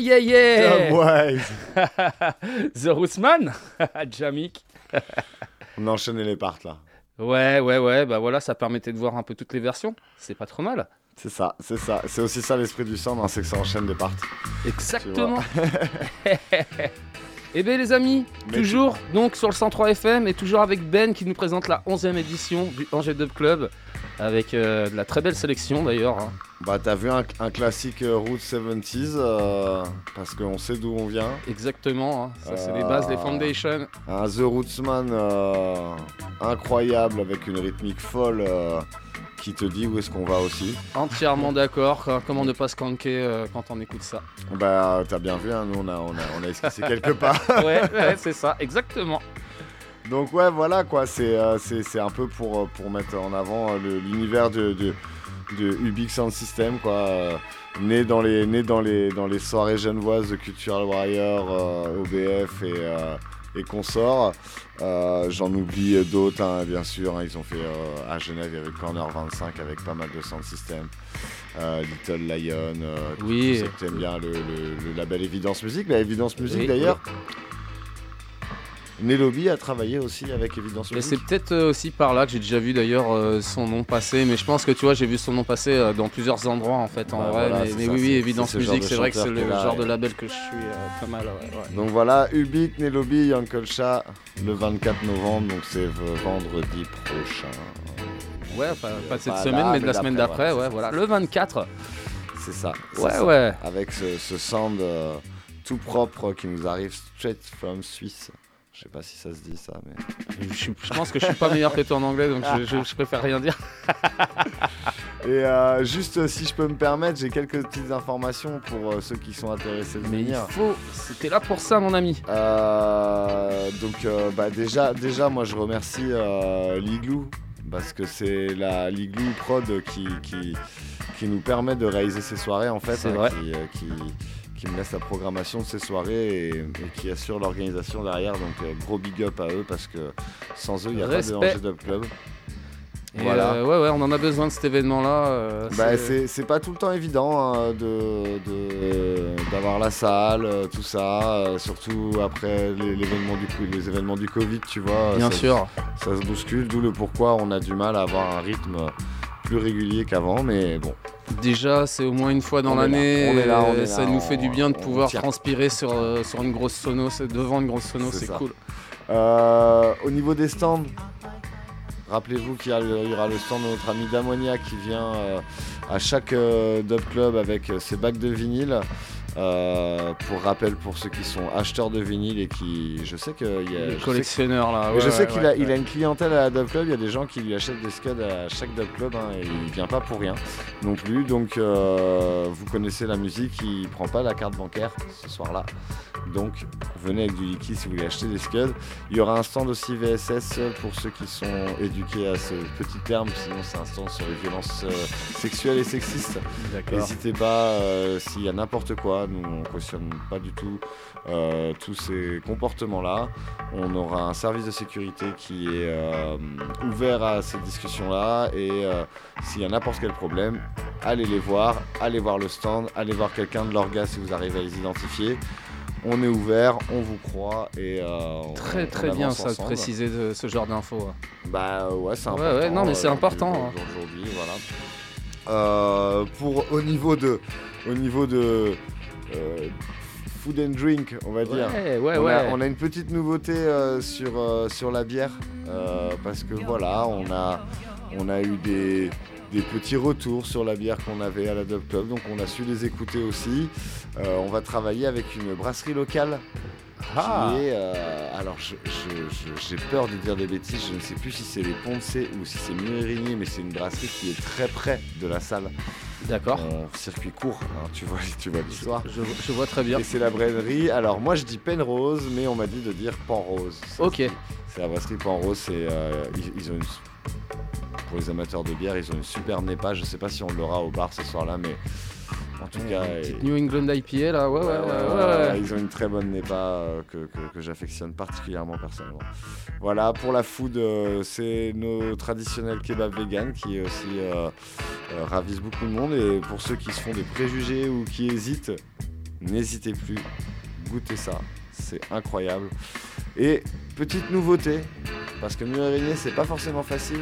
Yeah, yeah. The Rootsman Jamik On a enchaîné les parts là. Ouais, ouais, ouais, bah voilà, ça permettait de voir un peu toutes les versions. C'est pas trop mal. C'est ça, c'est ça. C'est aussi ça l'esprit du sound, hein, c'est que ça enchaîne des parts. Exactement. Eh bien les amis, Mais toujours donc sur le 103 FM et toujours avec Ben qui nous présente la 11e édition du Angers Dub Club avec euh, de la très belle sélection d'ailleurs. hein. Bah t'as vu un, un classique euh, Route 70s euh, parce qu'on sait d'où on vient. Exactement, hein. ça c'est les bases, les foundations. Un The Rootsman euh, incroyable avec une rythmique folle euh, qui te dit où est-ce qu'on va aussi. Entièrement d'accord, quoi. comment ne pas se canquer euh, quand on écoute ça. Bah t'as bien vu, hein, nous on a, on, a, on a esquissé quelque part. ouais, ouais, c'est ça, exactement. Donc ouais voilà quoi, c'est euh, un peu pour, euh, pour mettre en avant euh, l'univers de, de, de Ubix Sound System quoi. euh, né dans les, né dans les, dans les soirées genevoises de Cultural Warrior, OBF et, et consorts. J'en oublie d'autres hein, bien sûr, hein, ils ont fait à Genève, il y avait Corner 25 avec pas mal de sound system. euh, Little Lion, euh, Oui. que aimes bien le, le- le label Evidence Music. La Evidence Music Oui, d'ailleurs, Nelobi a travaillé aussi avec Evidence Mais Music. c'est peut-être euh, aussi par là que j'ai déjà vu d'ailleurs euh, son nom passer, mais je pense que tu vois, j'ai vu son nom passer euh, dans plusieurs endroits en fait. En Bah vrai, voilà, mais, c'est mais ça, oui, oui, évidence musique, c'est vrai que c'est le là, genre de et- label que je suis euh, pas mal. Ouais, ouais. Donc voilà, Ubik, Nelobi, Uncle Chat, le 24 novembre, donc c'est vendredi prochain. Ouais, pas, pas de cette Pas semaine, là, mais de la semaine d'après, ouais, voilà. Le 24. C'est ça. Ouais, ça. ouais. Avec ce, ce sound euh, tout propre qui nous arrive straight from Suisse. Je sais pas si ça se dit ça, mais. Je, pense que je suis pas meilleur que toi en anglais, donc je, je- je préfère rien dire. Et euh, juste euh, si je peux me permettre, j'ai quelques petites informations pour euh, ceux qui sont intéressés de Mais il faut. C'était là pour ça, mon ami. Euh, donc bah, déjà, déjà, moi je remercie Liglou parce que c'est la Liglou Prod qui, qui, qui nous permet de réaliser ces soirées en fait, C'est hein, vrai. qui, qui, qui me laisse la programmation de ces soirées et, et qui assure l'organisation derrière. Donc euh, gros big up à eux parce que sans eux il n'y a Respect. pas de Dub Club. Et Voilà. euh, ouais, ouais, on en a besoin de cet événement-là. euh, Bah, c'est- pas tout le temps évident hein, de de- d'avoir la salle, euh, tout ça, surtout après les, l'événement du, les événements du Covid, tu vois. Bien ça, sûr. Ça se bouscule, d'où le pourquoi on a du mal à avoir un rythme plus régulier qu'avant, mais bon. Déjà, c'est au moins une fois dans l'année. on ça nous fait du bien de pouvoir transpirer sur, euh, sur une grosse sono, c'est devant une grosse sono, C'est cool. Euh, au niveau des stands, rappelez-vous qu'il y, aura le stand de notre ami Damonia qui vient euh, à chaque dub club avec ses bacs de vinyle. Euh, pour rappel, pour ceux qui sont acheteurs de vinyle et qui, je sais qu'il y a Les collectionneurs, là, ouais, je sais ouais, qu'il ouais, a, il ouais. a une clientèle à la dub club. Il y a des gens qui lui achètent des scuds à chaque dub club hein, et il vient pas pour rien non plus. Donc euh, vous connaissez la musique, il prend pas la carte bancaire ce soir-là. Donc venez avec du liquide si vous voulez acheter des scuds. Il y aura un stand aussi VSS pour ceux qui sont éduqués à ce petit terme. Sinon c'est un stand sur les violences euh, sexuelles et sexistes. N'hésitez pas s'il y a n'importe quoi. Nous on cautionne pas du tout euh, tous ces comportements-là. On aura un service de sécurité qui est euh, ouvert à ces discussions-là et euh, s'il y a n'importe quel problème, allez les voir, allez voir le stand, allez voir quelqu'un de l'orga si vous arrivez à les identifier. On est ouvert, on vous croit et euh, on- Très on très bien ça de préciser de- ce genre d'infos. Bah ouais, c'est important. ouais, non, mais c'est euh, important, hein. Aujourd'hui, voilà. Euh, pour au niveau de, au niveau de food and drink, on va dire. Ouais, ouais, on, A, ouais. on a une petite nouveauté euh, sur euh, sur la bière euh, parce que voilà, on a on a eu des des petits retours sur la bière qu'on avait à la Dub Club, donc on a su les écouter aussi. Euh, on va travailler avec une brasserie locale Ah. qui est. euh, alors, j'ai peur de dire des bêtises, je ne sais plus si c'est les Ponce ou si c'est Murigny, mais c'est une brasserie qui est très près de la salle. D'accord. En circuit court, hein, tu vois, tu vois l'histoire. Je, je vois très bien. Et c'est la brasserie. Alors, moi je dis Penrose, mais on m'a dit de dire Panrose. Ça, Ok. c'est- la brasserie euh, ils, ils ont une. Pour les amateurs de bière, ils ont une superbe NEPA. Je sais pas si on l'aura au bar ce soir-là, mais en tout cas. Petite et- New England IPA là, ouais, ouais, ouais. Ouais, Ils ont une très bonne NEPA euh, que, que- que j'affectionne particulièrement personnellement. Voilà, pour la food, euh, c'est nos traditionnels kebabs vegan qui aussi euh, euh, ravissent beaucoup de monde. Et pour ceux qui se font des préjugés ou qui hésitent, n'hésitez plus, goûtez ça, c'est incroyable. Et petite nouveauté, parce que mieux régner, c'est pas forcément facile.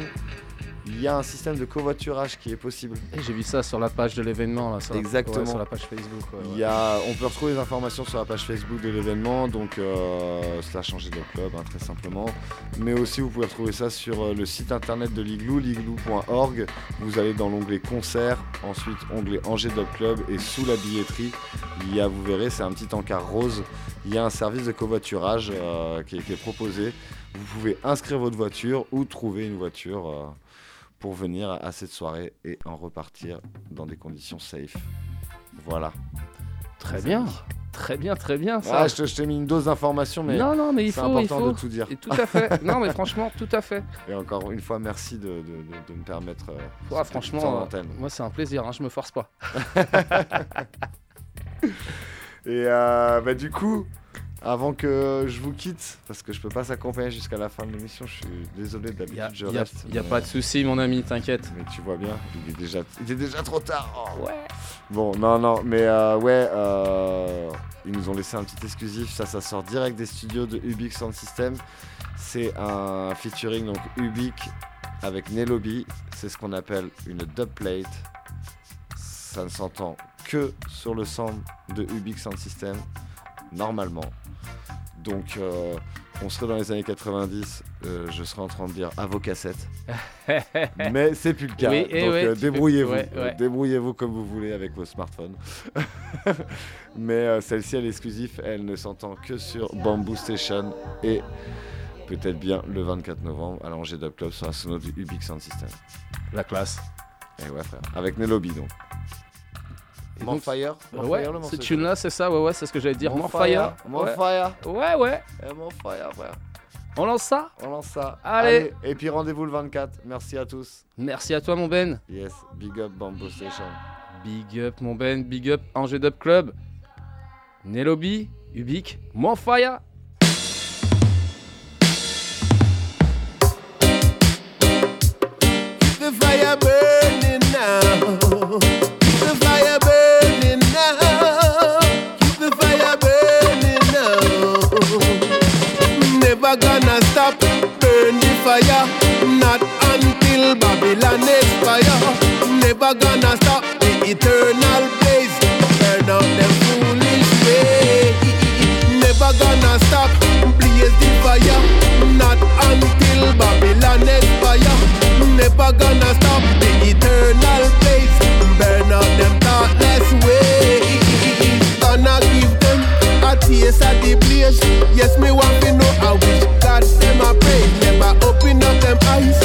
Il y a un système de covoiturage qui est possible. J'ai vu ça sur la page de l'événement là. sur la- Exactement. ouais, sur la page Facebook. ouais, Il y a, on peut retrouver les informations sur la page Facebook de l'événement, donc euh, cela a changé de club hein, très simplement. Mais aussi vous pouvez retrouver ça sur euh, le site internet de l'igloo, l'igloo.org. Vous allez dans l'onglet concert, ensuite onglet Angers Dub Club et sous la billetterie, il y a, vous verrez, c'est un petit encart rose. Il y a un service de covoiturage euh, qui, est, qui est proposé. Vous pouvez inscrire votre voiture ou trouver une voiture euh, pour venir à cette soirée et en repartir dans des conditions safe. Voilà. Très bien. Très bien, très bien ça. Ah, je t'ai mis une dose d'information, mais non, non, mais il c'est faut, important il faut. de tout dire. Et tout à fait. non, mais franchement, tout à fait. Et encore une fois, merci de, de- de- de me permettre. euh, Ouais, franchement, euh, moi c'est un plaisir, hein, je me force pas. Et euh, bah, du coup, avant que je vous quitte, parce que je peux pas s'accompagner jusqu'à la fin de l'émission, je suis désolé, d'habitude je Il y a, reste. y a mais- pas de souci, mon ami, t'inquiète. Mais tu vois bien, il est déjà, il est déjà trop tard. Oh. Bon, non, non, mais euh, ouais, euh, ils nous ont laissé un petit exclusif. Ça, ça sort direct des studios de Ubik Sound System. C'est un featuring donc Ubik avec Nelobi. C'est ce qu'on appelle une dubplate. Ça ne s'entend que sur le sound de Ubik Sound System, normalement. Donc, euh, on serait dans les années 90, euh, je serais en train de dire à vos cassettes. Mais c'est plus le cas. Oui, Donc et ouais, euh, débrouillez-vous. ouais, ouais. Débrouillez-vous comme vous voulez avec vos smartphones. Mais euh, celle-ci, elle est exclusive. Elle ne s'entend que sur Bamboo Station et peut-être bien le 24 novembre à l'Angers Dub Club sur la sono du Ubix Sound System. La classe. Et ouais, frère. Avec Nelobi donc. Et More donc- Fire More Ouais, cette tune là, c'est ça, ouais, ouais, c'est ce que j'allais dire. More More Fire. More ouais. Fire. Ouais, ouais. Eh, More Fire, frère. On lance ça On lance ça. Allez. Et puis rendez-vous le 24. Merci à tous. Merci à toi, mon Ben. Yes, big up Bamboo Station. Big up, mon Ben. Big up, Angers Dub Club. Nelobi, Ubik, More Fire. Keep the fire Babylon expire. Never gonna stop the eternal blaze. Burn out them foolish ways. Never gonna stop. Blaze the fire. Not until Babylon expire. Never gonna stop the eternal blaze. Burn out them thoughtless ways. Gonna give them a taste of the blaze. Yes, me want to know how which God them a pray. Never open up them eyes,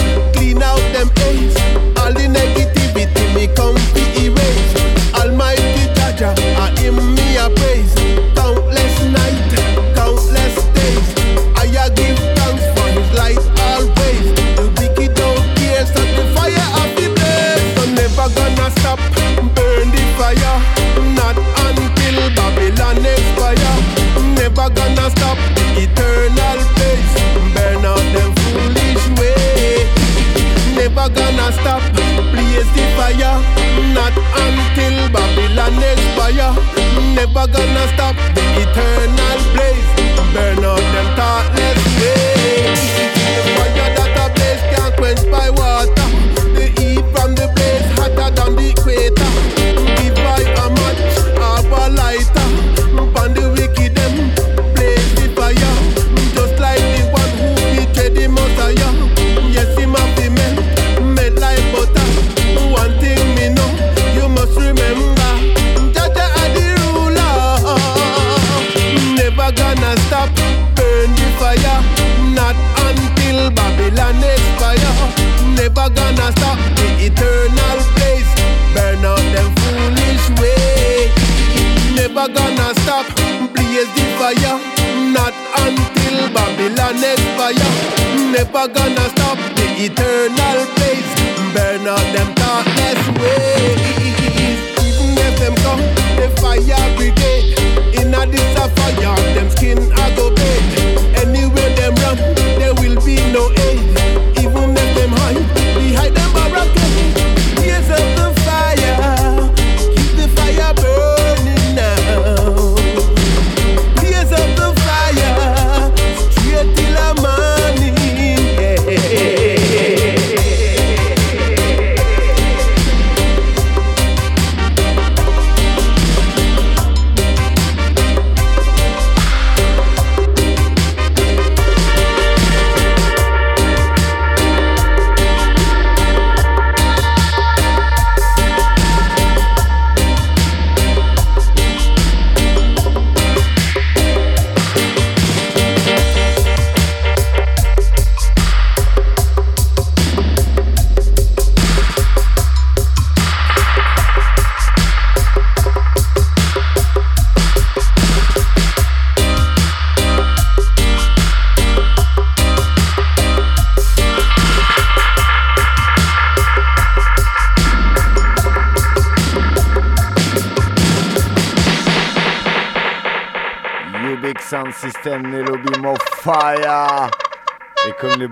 stop, blaze the fire. Not until Babylon expire. Never gonna stop the eternal blaze. Burn out them thoughtless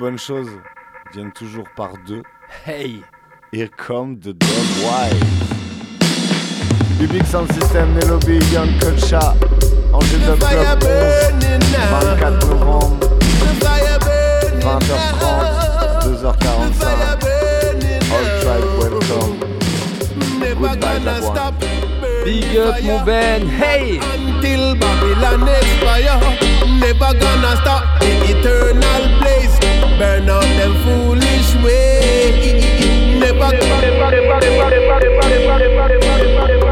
bonnes choses viennent toujours par deux, hey, here come the dog wife. You Big Sound System, Nelobi, Young Culture, Angers fire Club 11, burning now. 24 novembre, The fire burning 20h30, 2h45. burning All tribe welcome. never Good Big up mon Ben, hey Until Babylon expire, never gonna stop the eternal place. Burn out them foolish way. Never, never, never, never, never, never, Yes, ça y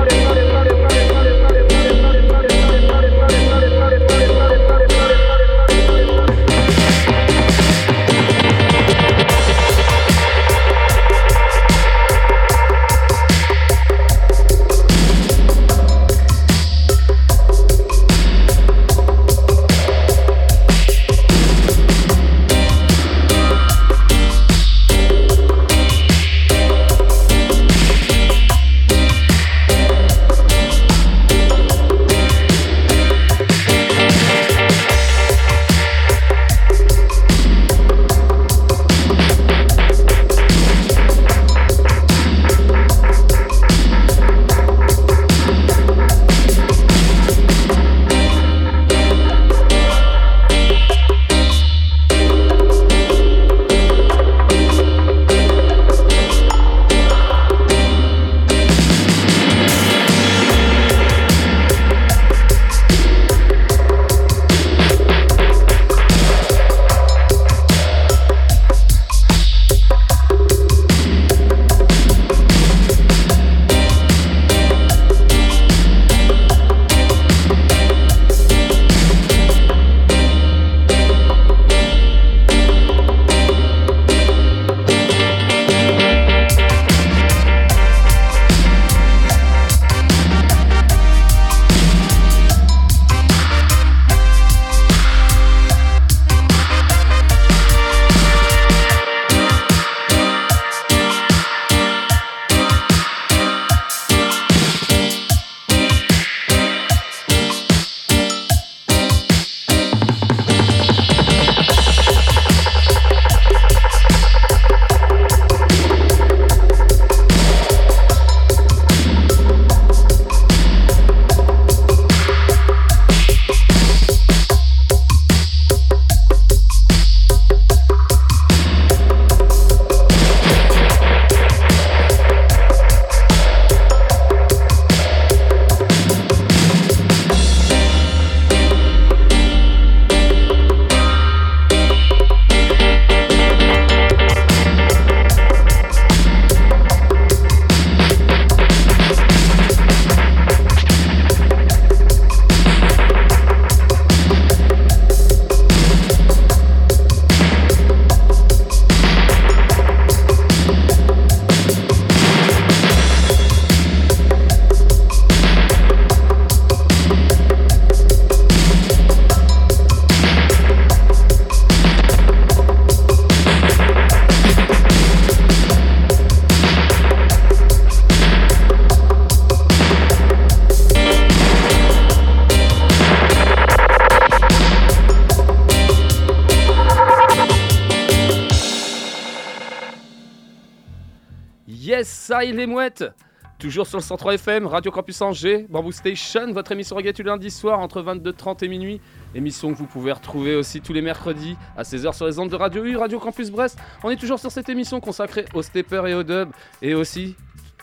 les mouettes Toujours sur le 103 FM, Radio Campus Angers, Bamboo Station, votre émission reggae les lundis soir entre 22h30 et minuit. Émission que vous pouvez retrouver aussi tous les mercredis à 16h sur les ondes de Radio U, Radio Campus Brest. On est toujours sur cette émission consacrée au stepper et au dub. Et aussi,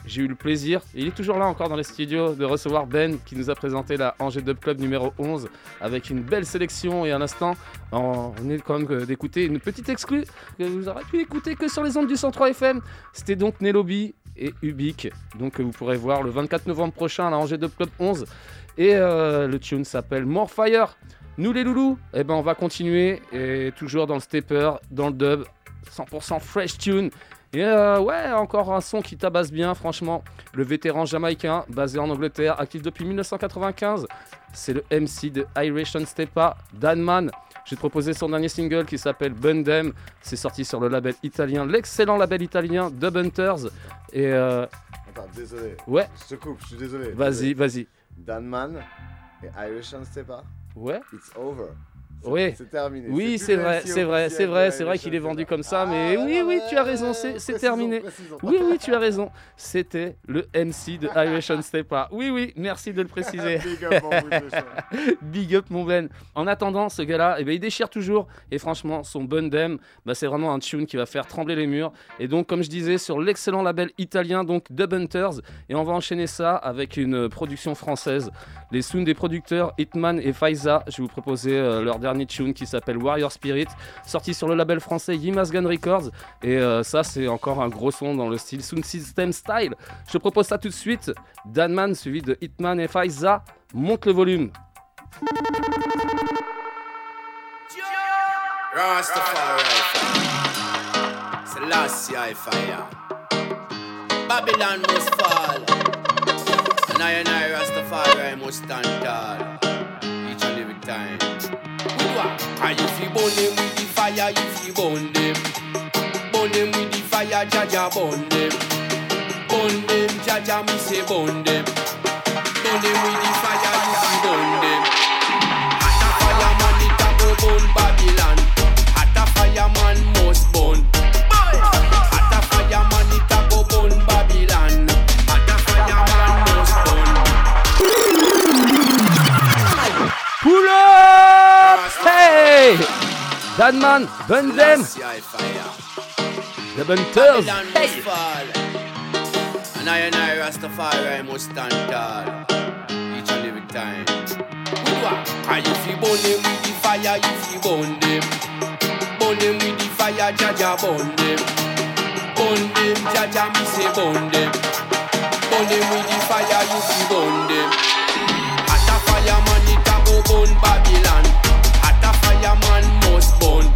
j'ai eu le plaisir, et il est toujours là encore dans les studios, de recevoir Ben qui nous a présenté la Angers Dub Club numéro 11 avec une belle sélection. Et à l'instant, on est quand même d'écouter une petite exclue que vous aurez pu écouter que sur les ondes du 103 FM. C'était donc Nelobi et Ubik, donc vous pourrez voir le 24 novembre prochain à la Angers Dub Club 11. Et euh, le tune s'appelle More Fire. Nous les loulous, eh ben on va continuer et toujours dans le stepper, dans le dub, 100% fresh tune. Et euh, ouais, encore un son qui tabasse bien, franchement. Le vétéran jamaïcain, basé en Angleterre, actif depuis 1995. C'est le MC de Irish on Stepa, Danman. J'ai proposé son dernier single qui s'appelle Bundem. C'est sorti sur le label italien, l'excellent label italien Dub Hunters. Et euh, Attends, désolé. Ouais. Je te coupe, je suis désolé. Vas-y, vas-y. Danman et Irish on. Ouais. It's over. Oui, c'est. Oui, c'est vrai, c'est vrai, c'est vrai, c'est vrai qu'il est vendu comme ça, mais oui, oui, tu as raison, c'est terminé. Oui, oui, tu as raison. C'était le MC de Irish on Stepa. Oui, oui, merci de le préciser. Big up, mon Ben. En attendant, ce gars-là, eh ben, il déchire toujours. Et franchement, son Bundem, bah, c'est vraiment un tune qui va faire trembler les murs. Et donc, comme je disais, sur l'excellent label italien, donc Dub Hunters. Et on va enchaîner ça avec une production française. Les soons des producteurs Hitman et Faiza. Je vais vous proposer euh, leur dernier tune qui s'appelle Warrior Spirit, sorti sur le label français Yimas Gun Records. Et euh, ça, c'est encore un gros son dans le style Soon System Style. Je propose ça tout de suite. Danman suivi de Hitman et Faiza. Monte le volume. fire I must stand tall each and every time. And ah, if you burn them with the fire, if you burn them, burn them with the fire, Jaja burn them, burn them, Jaja me say burn them, burn them with the fire. Danman, Bundem, The Bunters. Hey. And I and I, Rastafari, must stand tall each and every time. And if you burn them with the fire, if you burn them, burn them with the fire, Jaja burn them, burn them, Jaja me say burn them, burn them with the fire, you burn them. backbone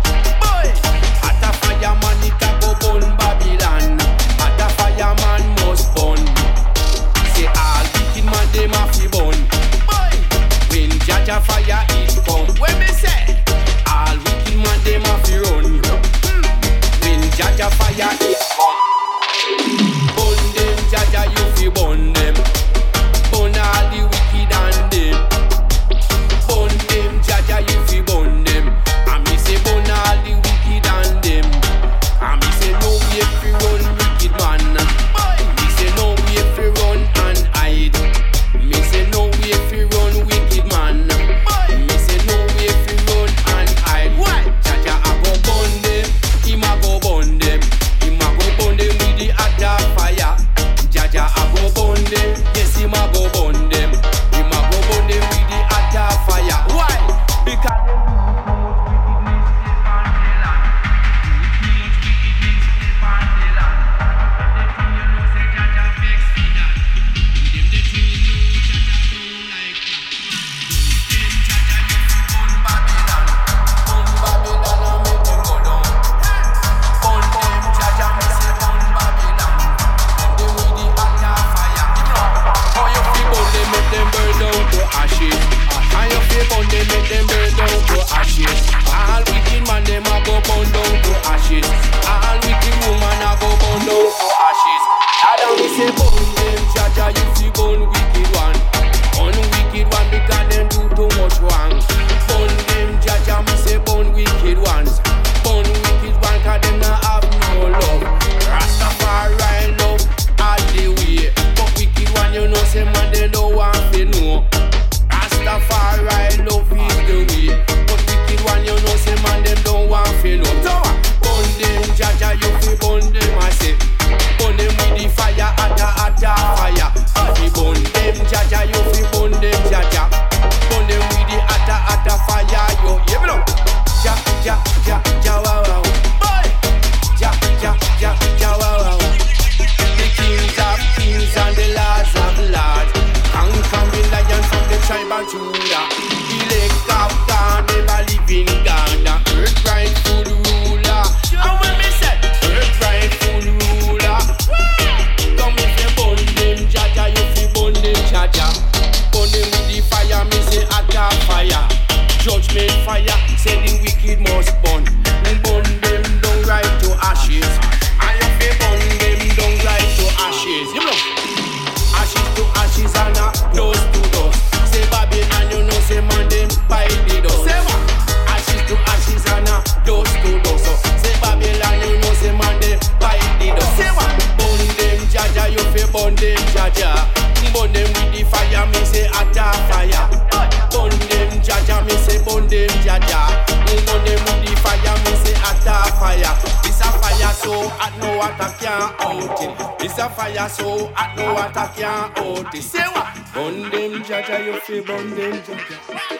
attack your this. Say what? Bun them, Jaja, you feel bun them, Jaja.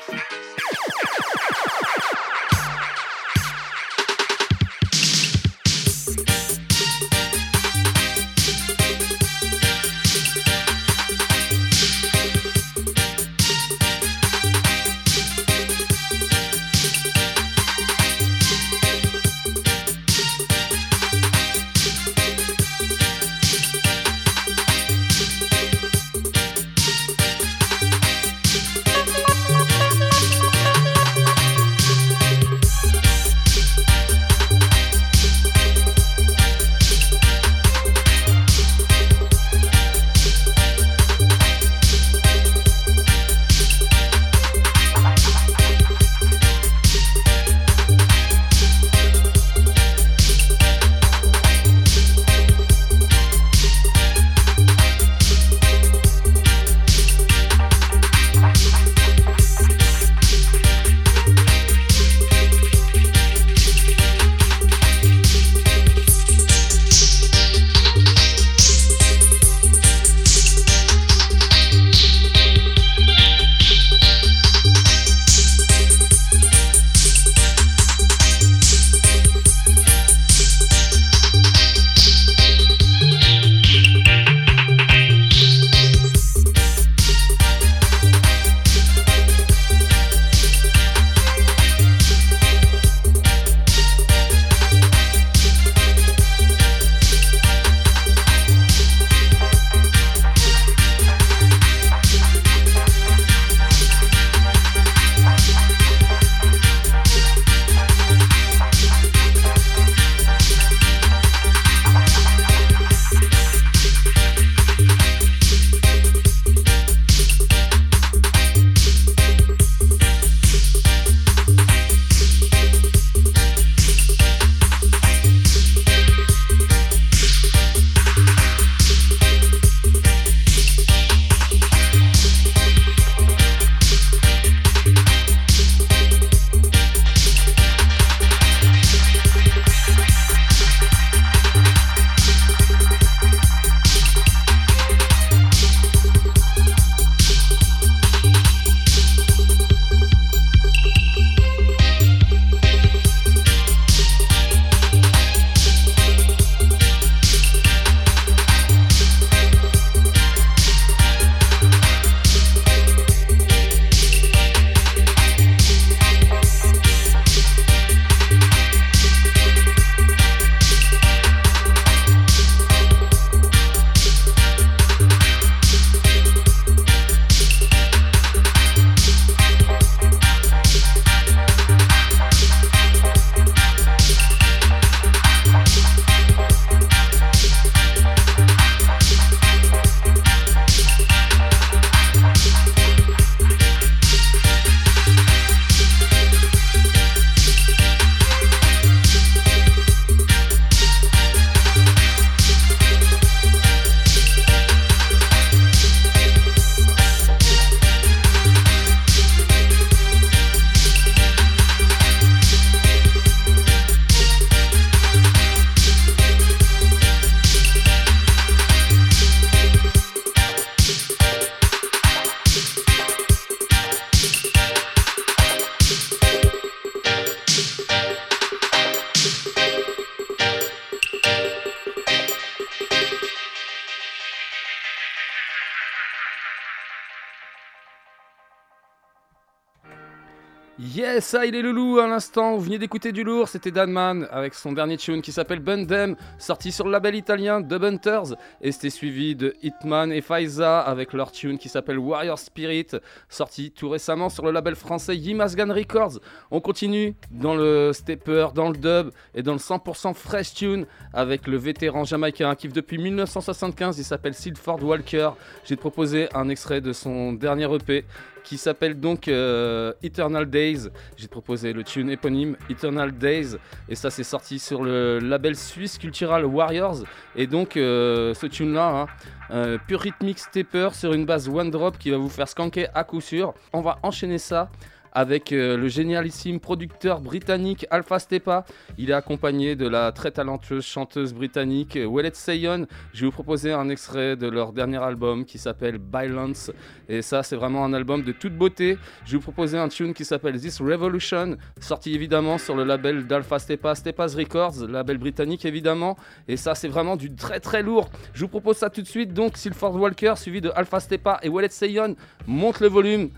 Ça il est le loup à l'instant, vous venez d'écouter du lourd, c'était Danman avec son dernier tune qui s'appelle Bundem, sorti sur le label italien The Hunters, et c'était suivi de Hitman et Faiza avec leur tune qui s'appelle Warrior Spirit, sorti tout récemment sur le label français Yimasgan Records. On continue dans le stepper, dans le dub et dans le 100% fresh tune avec le vétéran jamaïcain qui depuis 1975, il s'appelle Silford Walker. J'ai proposé un extrait de son dernier EP qui s'appelle donc euh, Eternal Days. J'ai proposé le tune éponyme Eternal Days et ça c'est sorti sur le label suisse Cultural Warriors. Et donc euh, ce tune là, hein, pur rythmic stepper sur une base one drop qui va vous faire skanker à coup sûr. On va enchaîner ça avec euh, le génialissime producteur britannique Alpha Stepa. Il est accompagné de la très talentueuse chanteuse britannique euh, Wallet Sayon. Je vais vous proposer un extrait de leur dernier album qui s'appelle Violence. Et ça, c'est vraiment un album de toute beauté. Je vais vous proposer un tune qui s'appelle This Revolution, sorti évidemment sur le label d'Alpha Stepa, Stepa's Records, label britannique évidemment. Et ça, c'est vraiment du très très lourd. Je vous propose ça tout de suite. Donc, Silford Walker, suivi de Alpha Stepa et Wallet Sayon. Monte le volume.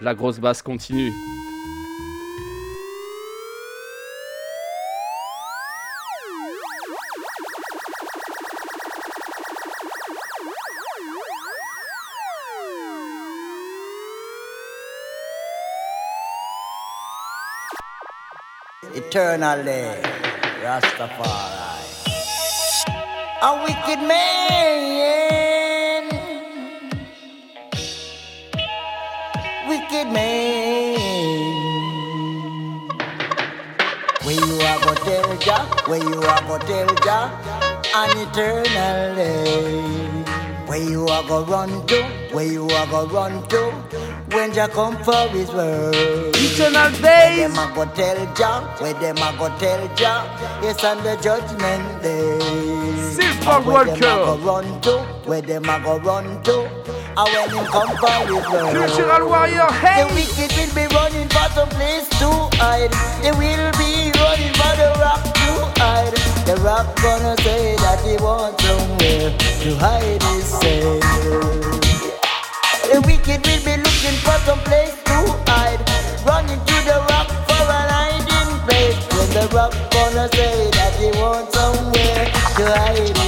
La grosse basse continue. Eternally, Rastafari. A wicked man, wicked man. Where you are go tell Jah, where you are go tell Jah, an eternally. Where you are go run to, where you are go run to, when Jah come for His word. Eternal days. Where them a go tell Jah, where them a go tell Jah, yes on the judgment day. Silver And Where them a go run to, where them a go run to, and when Him for His word. Cultural warrior, hey! The wicked will be running for some place to hide. They will be running for the rock to hide. The rock gonna say that he wants somewhere to hide his sin. The wicked will be looking for some place to hide. Running to the rock for an hiding place. When the rock gonna say that he wants somewhere to hide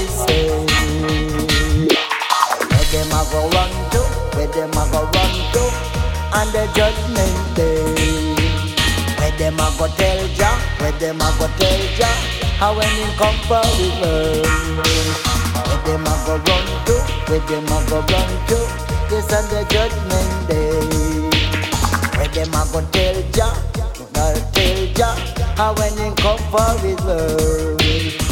them a go run to, on the judgment day. Where them a go tell Jah, where them a go tell Jah, how when him come for word. Where them a go run to, where them a go run to, yes on the judgment day. Where them a go tell Jah, not tell Jah, how when him come for word.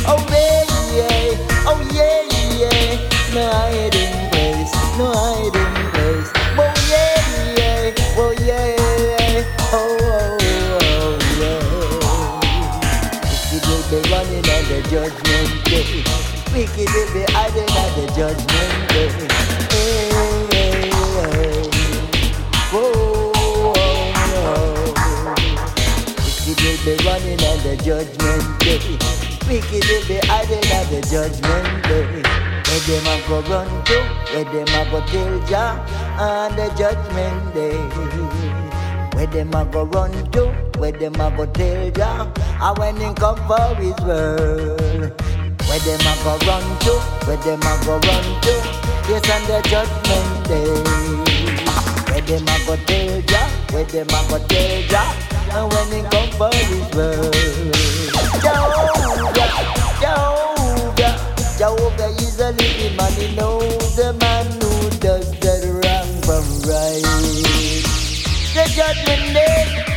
Oh yeah, yeah, oh yeah, yeah, no hiding place, day. Wicked will be hiding on the judgment day. Hey. Whoa, whoa, whoa. Wicked will be running on the judgment day. Wicked will be hiding on the judgment day. Where them a go run to, where them a go tell Jah on the judgment day. Where them a go run to, where them a go tell Jah, and when him come for his word. Where them a go run to, where them a go run to, yes on the judgment day. Where them a go tell Jah, where them a go tell Jah, and when him come for his word. Jehovah, Jehovah, Jehovah is a living man, he knows the man who does the wrong from right. The judgment day,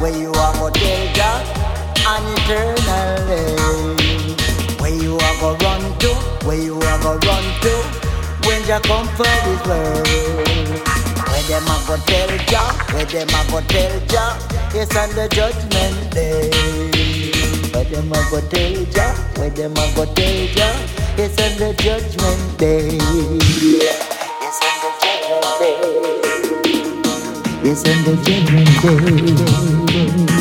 where you are go tell Jah, and eternally. Where you are go run to, where you are go run to, when Jah come for this world Where them a go tell Jah, where them a go tell Jah, yes on the judgment day. Where them a go tell Jah, where them a go tell Jah, yes on the judgment day. Yes on the judgment day. Yes on the judgment day trouble.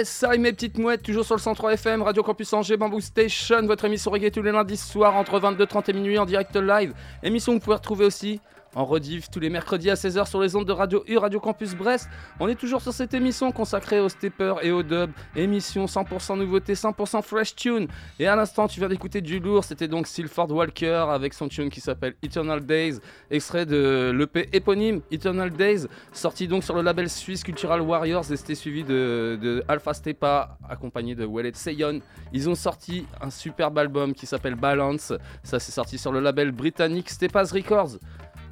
Yes, ça mes petites mouettes, toujours sur le 103 FM, Radio Campus Angers, Bamboo Station, votre émission reggae tous les lundis soirs entre 22h30 et minuit en direct live. Émission que vous pouvez retrouver aussi en rediff tous les mercredis à 16h sur les ondes de Radio U, Radio Campus Brest. On est toujours sur cette émission consacrée aux steppers et aux dubs. Émission 100% nouveauté, 100% fresh tune. Et à l'instant, tu viens d'écouter du lourd. C'était donc Silford Walker avec son tune qui s'appelle Eternal Days, extrait de l'EP éponyme Eternal Days, sorti donc sur le label suisse Cultural Warriors. Et c'était suivi de, de Alpha Stepa, accompagné de Wallet Seyon. Ils ont sorti un superbe album qui s'appelle Balance. Ça, c'est sorti sur le label britannique Stepa's Records.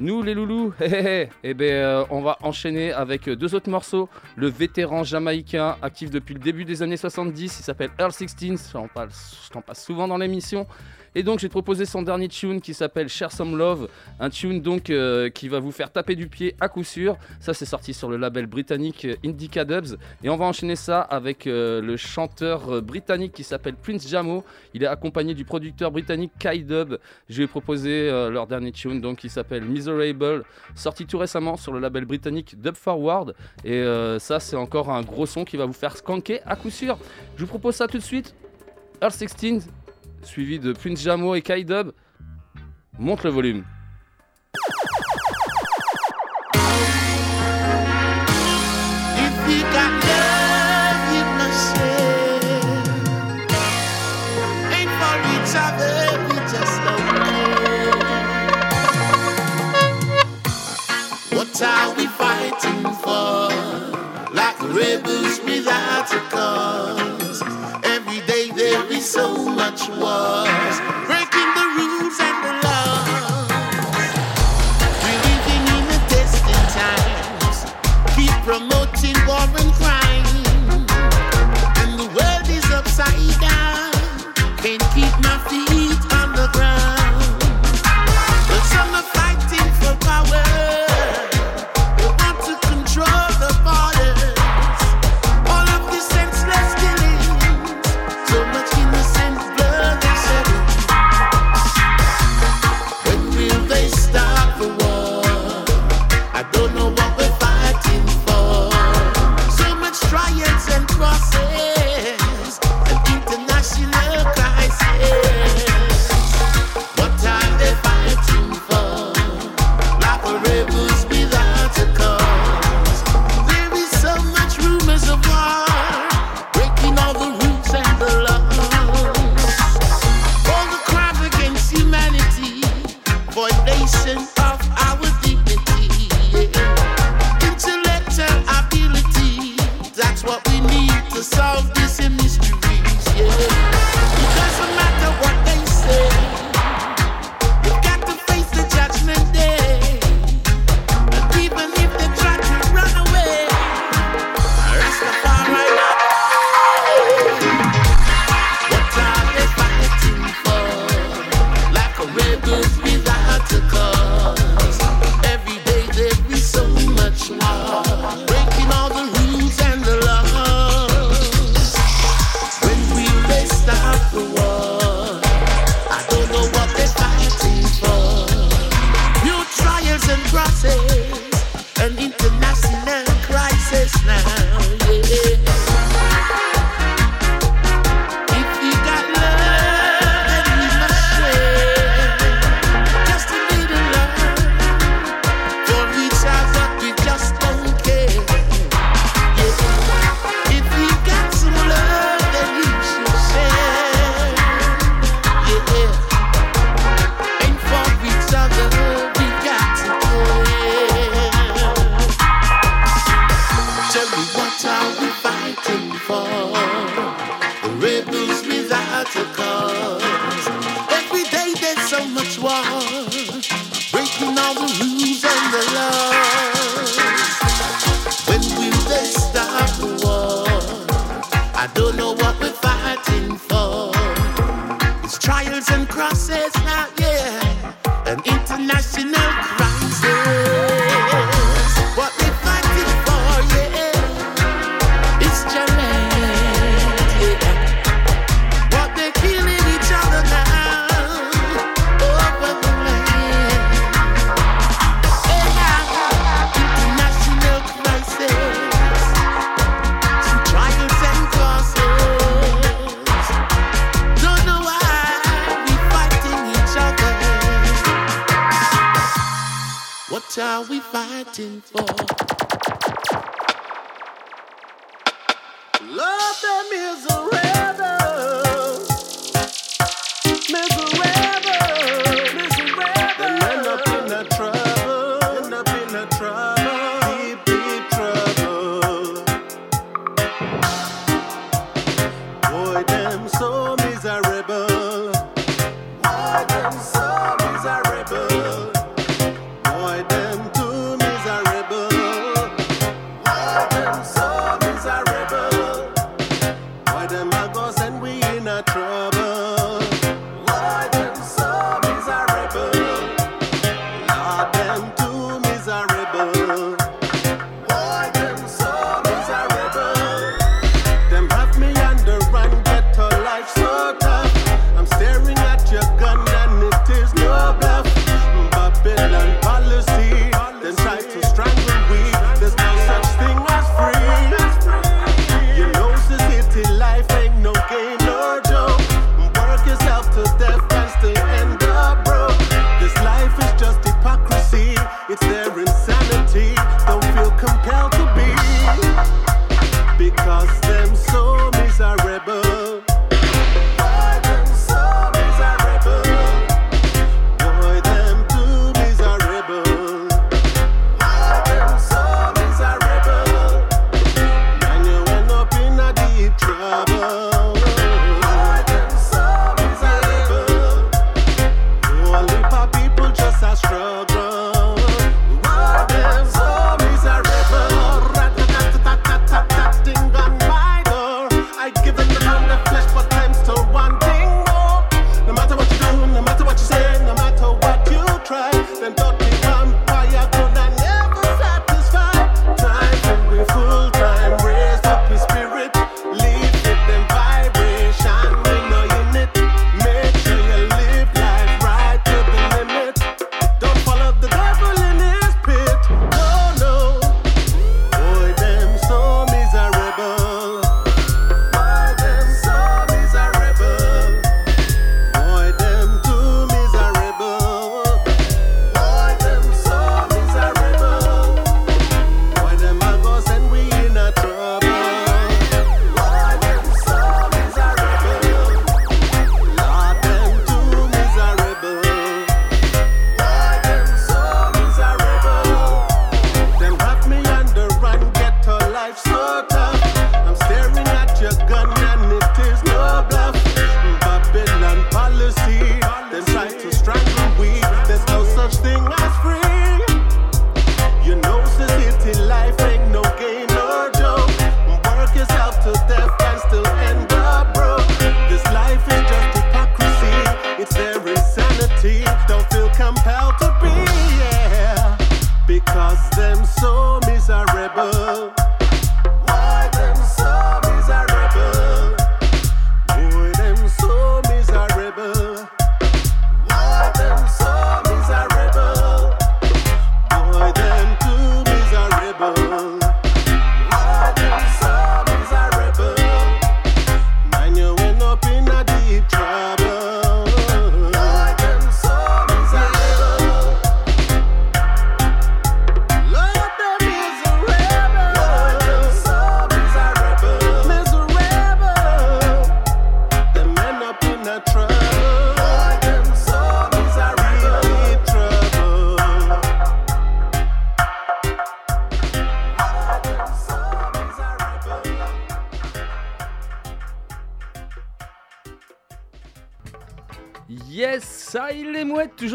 Nous les loulous, hé, eh ben, euh, on va enchaîner avec euh, deux autres morceaux. Le vétéran jamaïcain, actif depuis le début des années 70, il s'appelle Earl 16, j'en parle- je t'en passe souvent dans l'émission. Et donc j'ai proposé son dernier tune qui s'appelle Share Some Love, un tune donc euh, qui va vous faire taper du pied à coup sûr. Ça c'est sorti sur le label britannique euh, Indica Dubs. Et on va enchaîner ça avec euh, le chanteur britannique qui s'appelle Prince Jamo. Il est accompagné du producteur britannique Kai Dub. Je lui ai proposé leur dernier tune donc qui s'appelle Miserable, sorti tout récemment sur le label britannique Dub Forward. Et ça c'est encore un gros son qui va vous faire skanker à coup sûr. Je vous propose ça tout de suite. Earl 16 suivi de Prince Jamo et Kai Dub. Monte le volume. Are we fighting for? Like rebels without a cause. So much wars, breaking the rules and the laws. We're living in keep promoting war and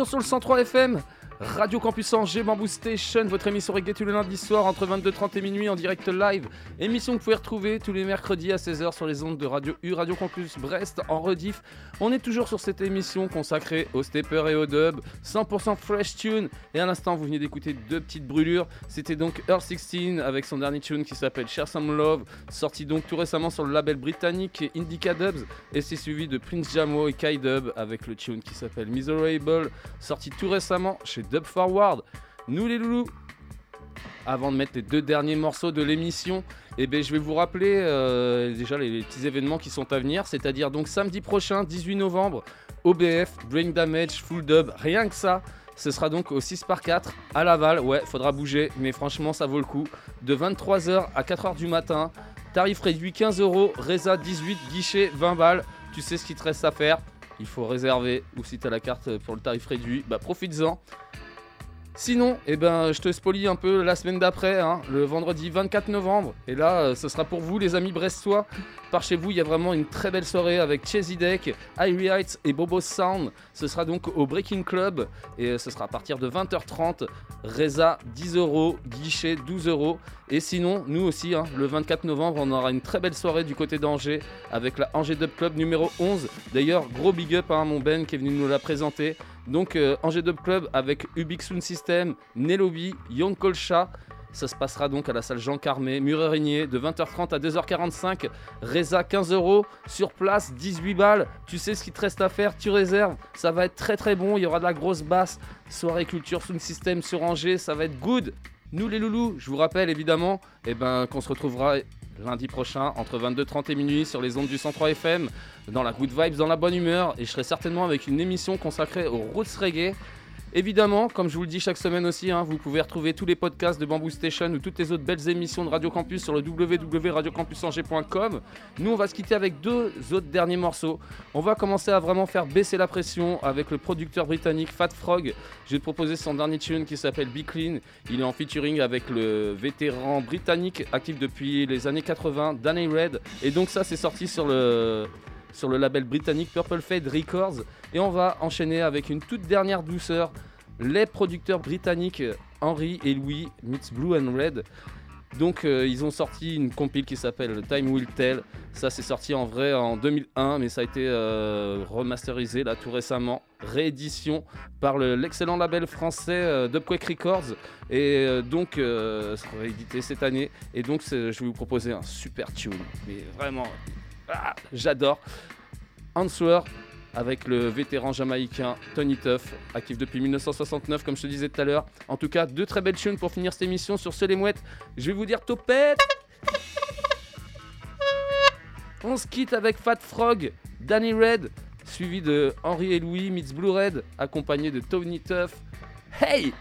sur le 103 FM. Radio Campus Angers, Bamboo Station, votre émission reggae tous les lundis soirs entre 22h30 et minuit en direct live. Émission que vous pouvez retrouver tous les mercredis à 16h sur les ondes de Radio U, Radio Campus Brest en rediff. On est toujours sur cette émission consacrée aux steppers et aux dub, 100% fresh tune. Et à l'instant, vous venez d'écouter deux petites brûlures. C'était donc Earth 16 avec son dernier tune qui s'appelle Share Some Love, sorti donc tout récemment sur le label britannique Indica Dubs. Et c'est suivi de Prince Jamo et Kai Dub avec le tune qui s'appelle Miserable, sorti tout récemment chez Dub Forward. Nous les loulous, avant de mettre les deux derniers morceaux de l'émission, eh ben, je vais vous rappeler euh, déjà les, petits événements qui sont à venir, c'est-à-dire donc samedi prochain, 18 novembre, OBF, Brain Damage, Full Dub, rien que ça. Ce sera donc au 6 par 4 à Laval. Ouais, faudra bouger, mais franchement, ça vaut le coup. De 23h à 4h du matin. Tarif réduit 15 euros. Reza 18, guichet 20 balles. Tu sais ce qu'il te reste à faire. Il faut réserver. Ou si tu la carte pour le tarif réduit, bah profites-en. Sinon, eh ben, je te spoilie un peu la semaine d'après, hein, le vendredi 24 novembre. Et là, euh, ce sera pour vous, les amis brestois. Par chez vous, il y a vraiment une très belle soirée avec Chesy Deck, Heights et Bobo Sound. Ce sera donc au Breaking Club et euh, ce sera à partir de 20h30. Reza 10 euros, guichet 12 euros. Et sinon, nous aussi, hein, le 24 novembre, on aura une très belle soirée du côté d'Angers avec la Angers Dub Club numéro 11. D'ailleurs, gros big up à mon Ben qui est venu nous la présenter. Donc, euh, Angers Dub Club avec Ubix Sound System, Nelobi, Young Kolcha. Ça se passera donc à la salle Jean Carmé, Murerigné, de 20h30 à 2h45. Reza 15 euros, sur place 18 balles. Tu sais ce qu'il te reste à faire, tu réserves. Ça va être très très bon, il y aura de la grosse basse. Soirée culture Sound System sur Angers, ça va être good. Nous les loulous, je vous rappelle évidemment eh ben, qu'on se retrouvera lundi prochain entre 22h30 et minuit sur les ondes du 103 FM dans la good vibes, dans la bonne humeur et je serai certainement avec une émission consacrée aux roots reggae. Évidemment, comme je vous le dis chaque semaine aussi, hein, vous pouvez retrouver tous les podcasts de Bamboo Station ou toutes les autres belles émissions de Radio Campus sur le www.radiocampusangers.com. Nous, on va se quitter avec deux autres derniers morceaux. On va commencer à vraiment faire baisser la pression avec le producteur britannique Fat Frog. Je vais te proposer son dernier tune qui s'appelle Be Clean. Il est en featuring avec le vétéran britannique actif depuis les années 80, Danny Red. Et donc ça, c'est sorti sur le sur le label britannique Purple Fade Records. Et on va enchaîner avec une toute dernière douceur. Les producteurs britanniques Henry et Louis Meets Blue and Red. Donc euh, ils ont sorti une compile qui s'appelle Time Will Tell. Ça c'est sorti en vrai en 2001 mais ça a été euh, remasterisé là tout récemment. Réédition par le- l'excellent label français euh, Dubquake Records. Et euh, donc ça sera réédité cette année. Et donc je vais vous proposer un super tune. Mais vraiment, ah, j'adore. Answer avec le vétéran jamaïcain Tony Tuff, actif depuis 1969, comme je te disais tout à l'heure. En tout cas, deux très belles tunes pour finir cette émission sur ce les mouettes. Je vais vous dire topette On se quitte avec Fat Frog, Danny Red, suivi de Henry et Louis meets Blue Red, accompagné de Tony Tuff. Hey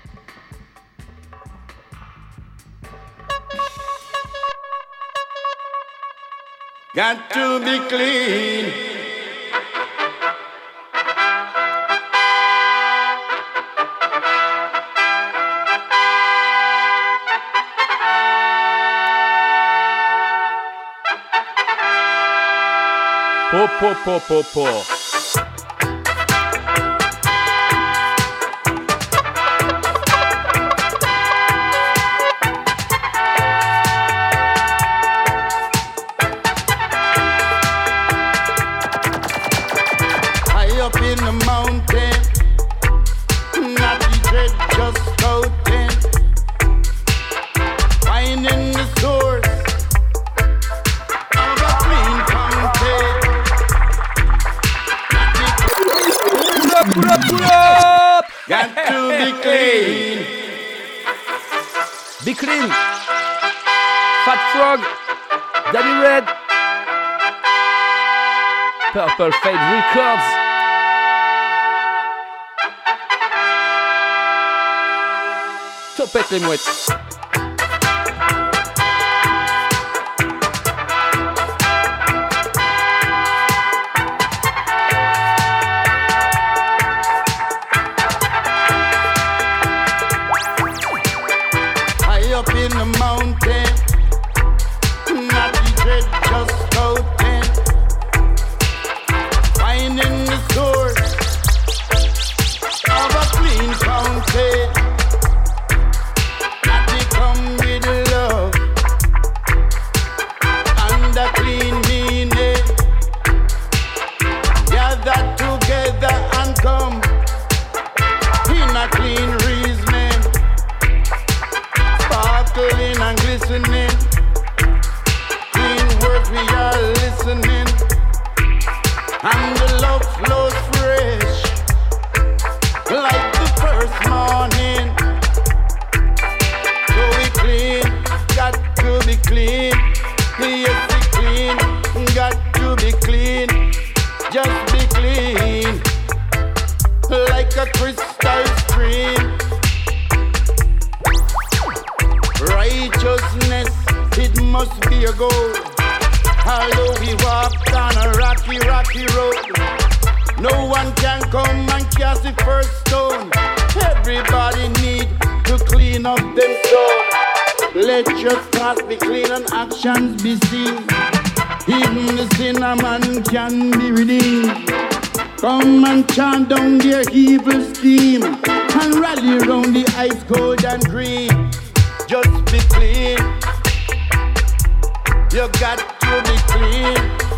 Got to be clean. Po po po po po. Purple Fade Records. Topette les mouettes listening, and the love flows fresh like the first morning. So we clean got to be clean. Yes, be clean. Got to be clean. Just be clean. Like a crystal stream. Righteousness, it must be a goal. Although rocky road. No one can come and cast the first stone. Everybody need to clean up them soul. Let your thoughts be clean and actions be seen. Even the sinner man can be redeemed. Come and chant down their evil scheme and rally around the ice cold and green. Just be clean. You got to be clean.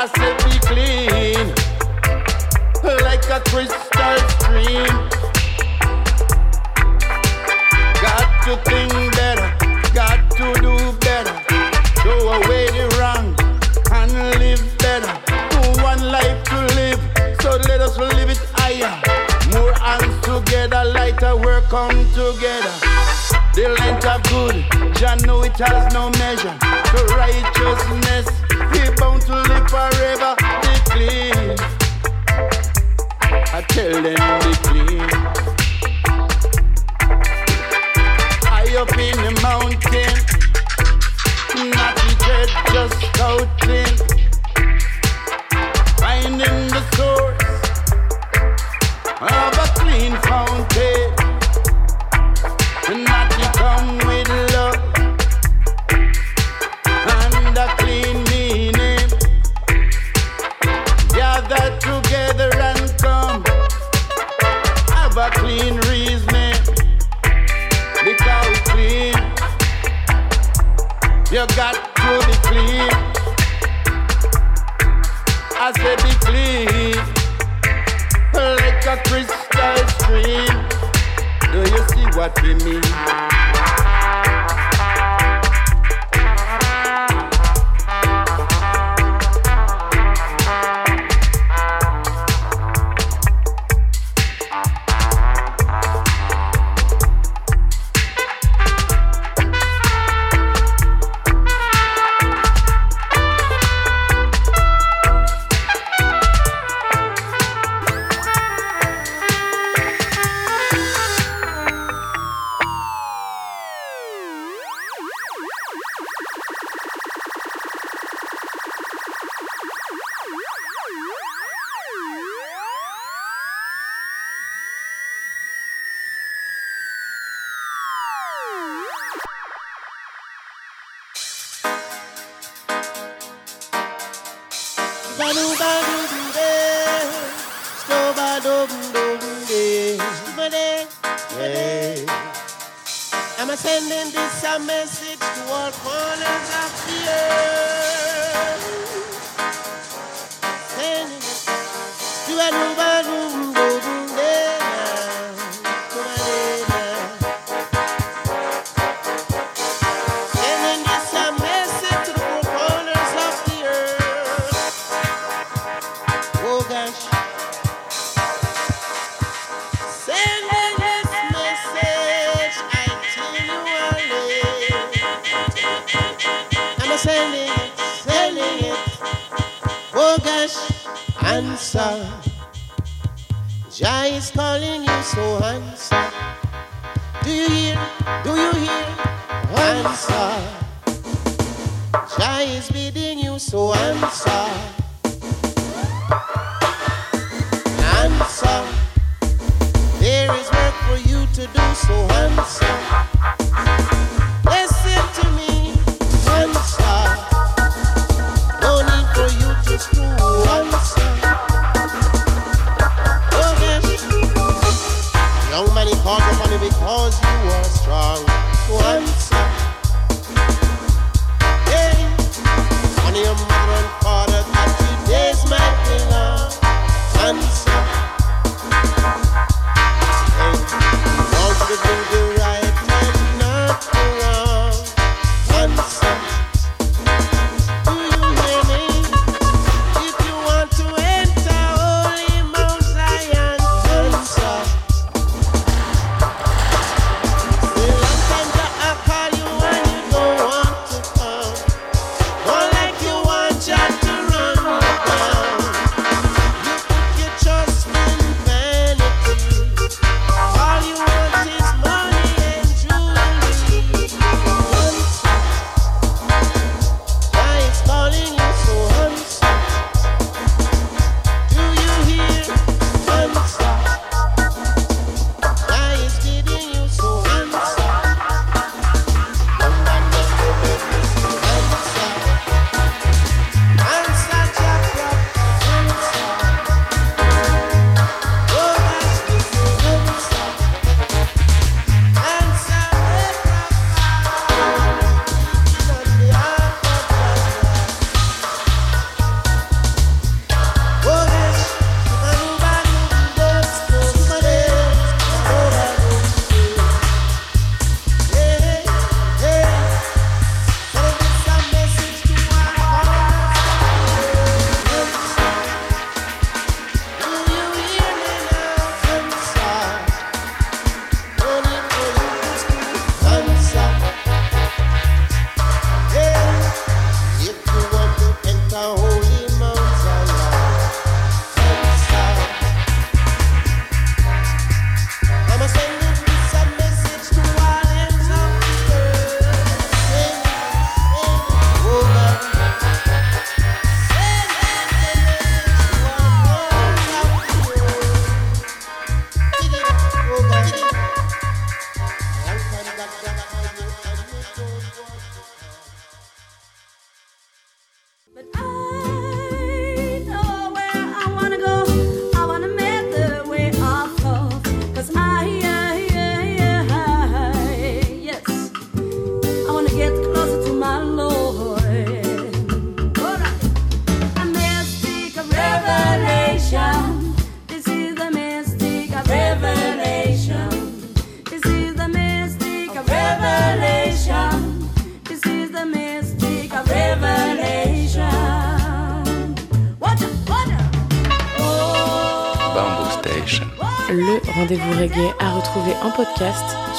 I said be clean, like a crystal stream. Got to think better, got to do better. Throw away the wrong and live better. One life to live, so let us live it higher. More hands together, lighter work come together. The length of good, Jah know it has no measure. So righteousness, we bound to live forever. Be clean. I tell them be clean. High up in the mountain, not the dread, just scouting. Finding the source of a clean fountain. You got to be clean. I said be clean, like a crystal stream. Do you see what we mean? Answer. Jah is calling you, so answer. Do you hear? Do you hear? Answer. Jah is bidding you, so answer. Answer. There is work for you to do, so answer.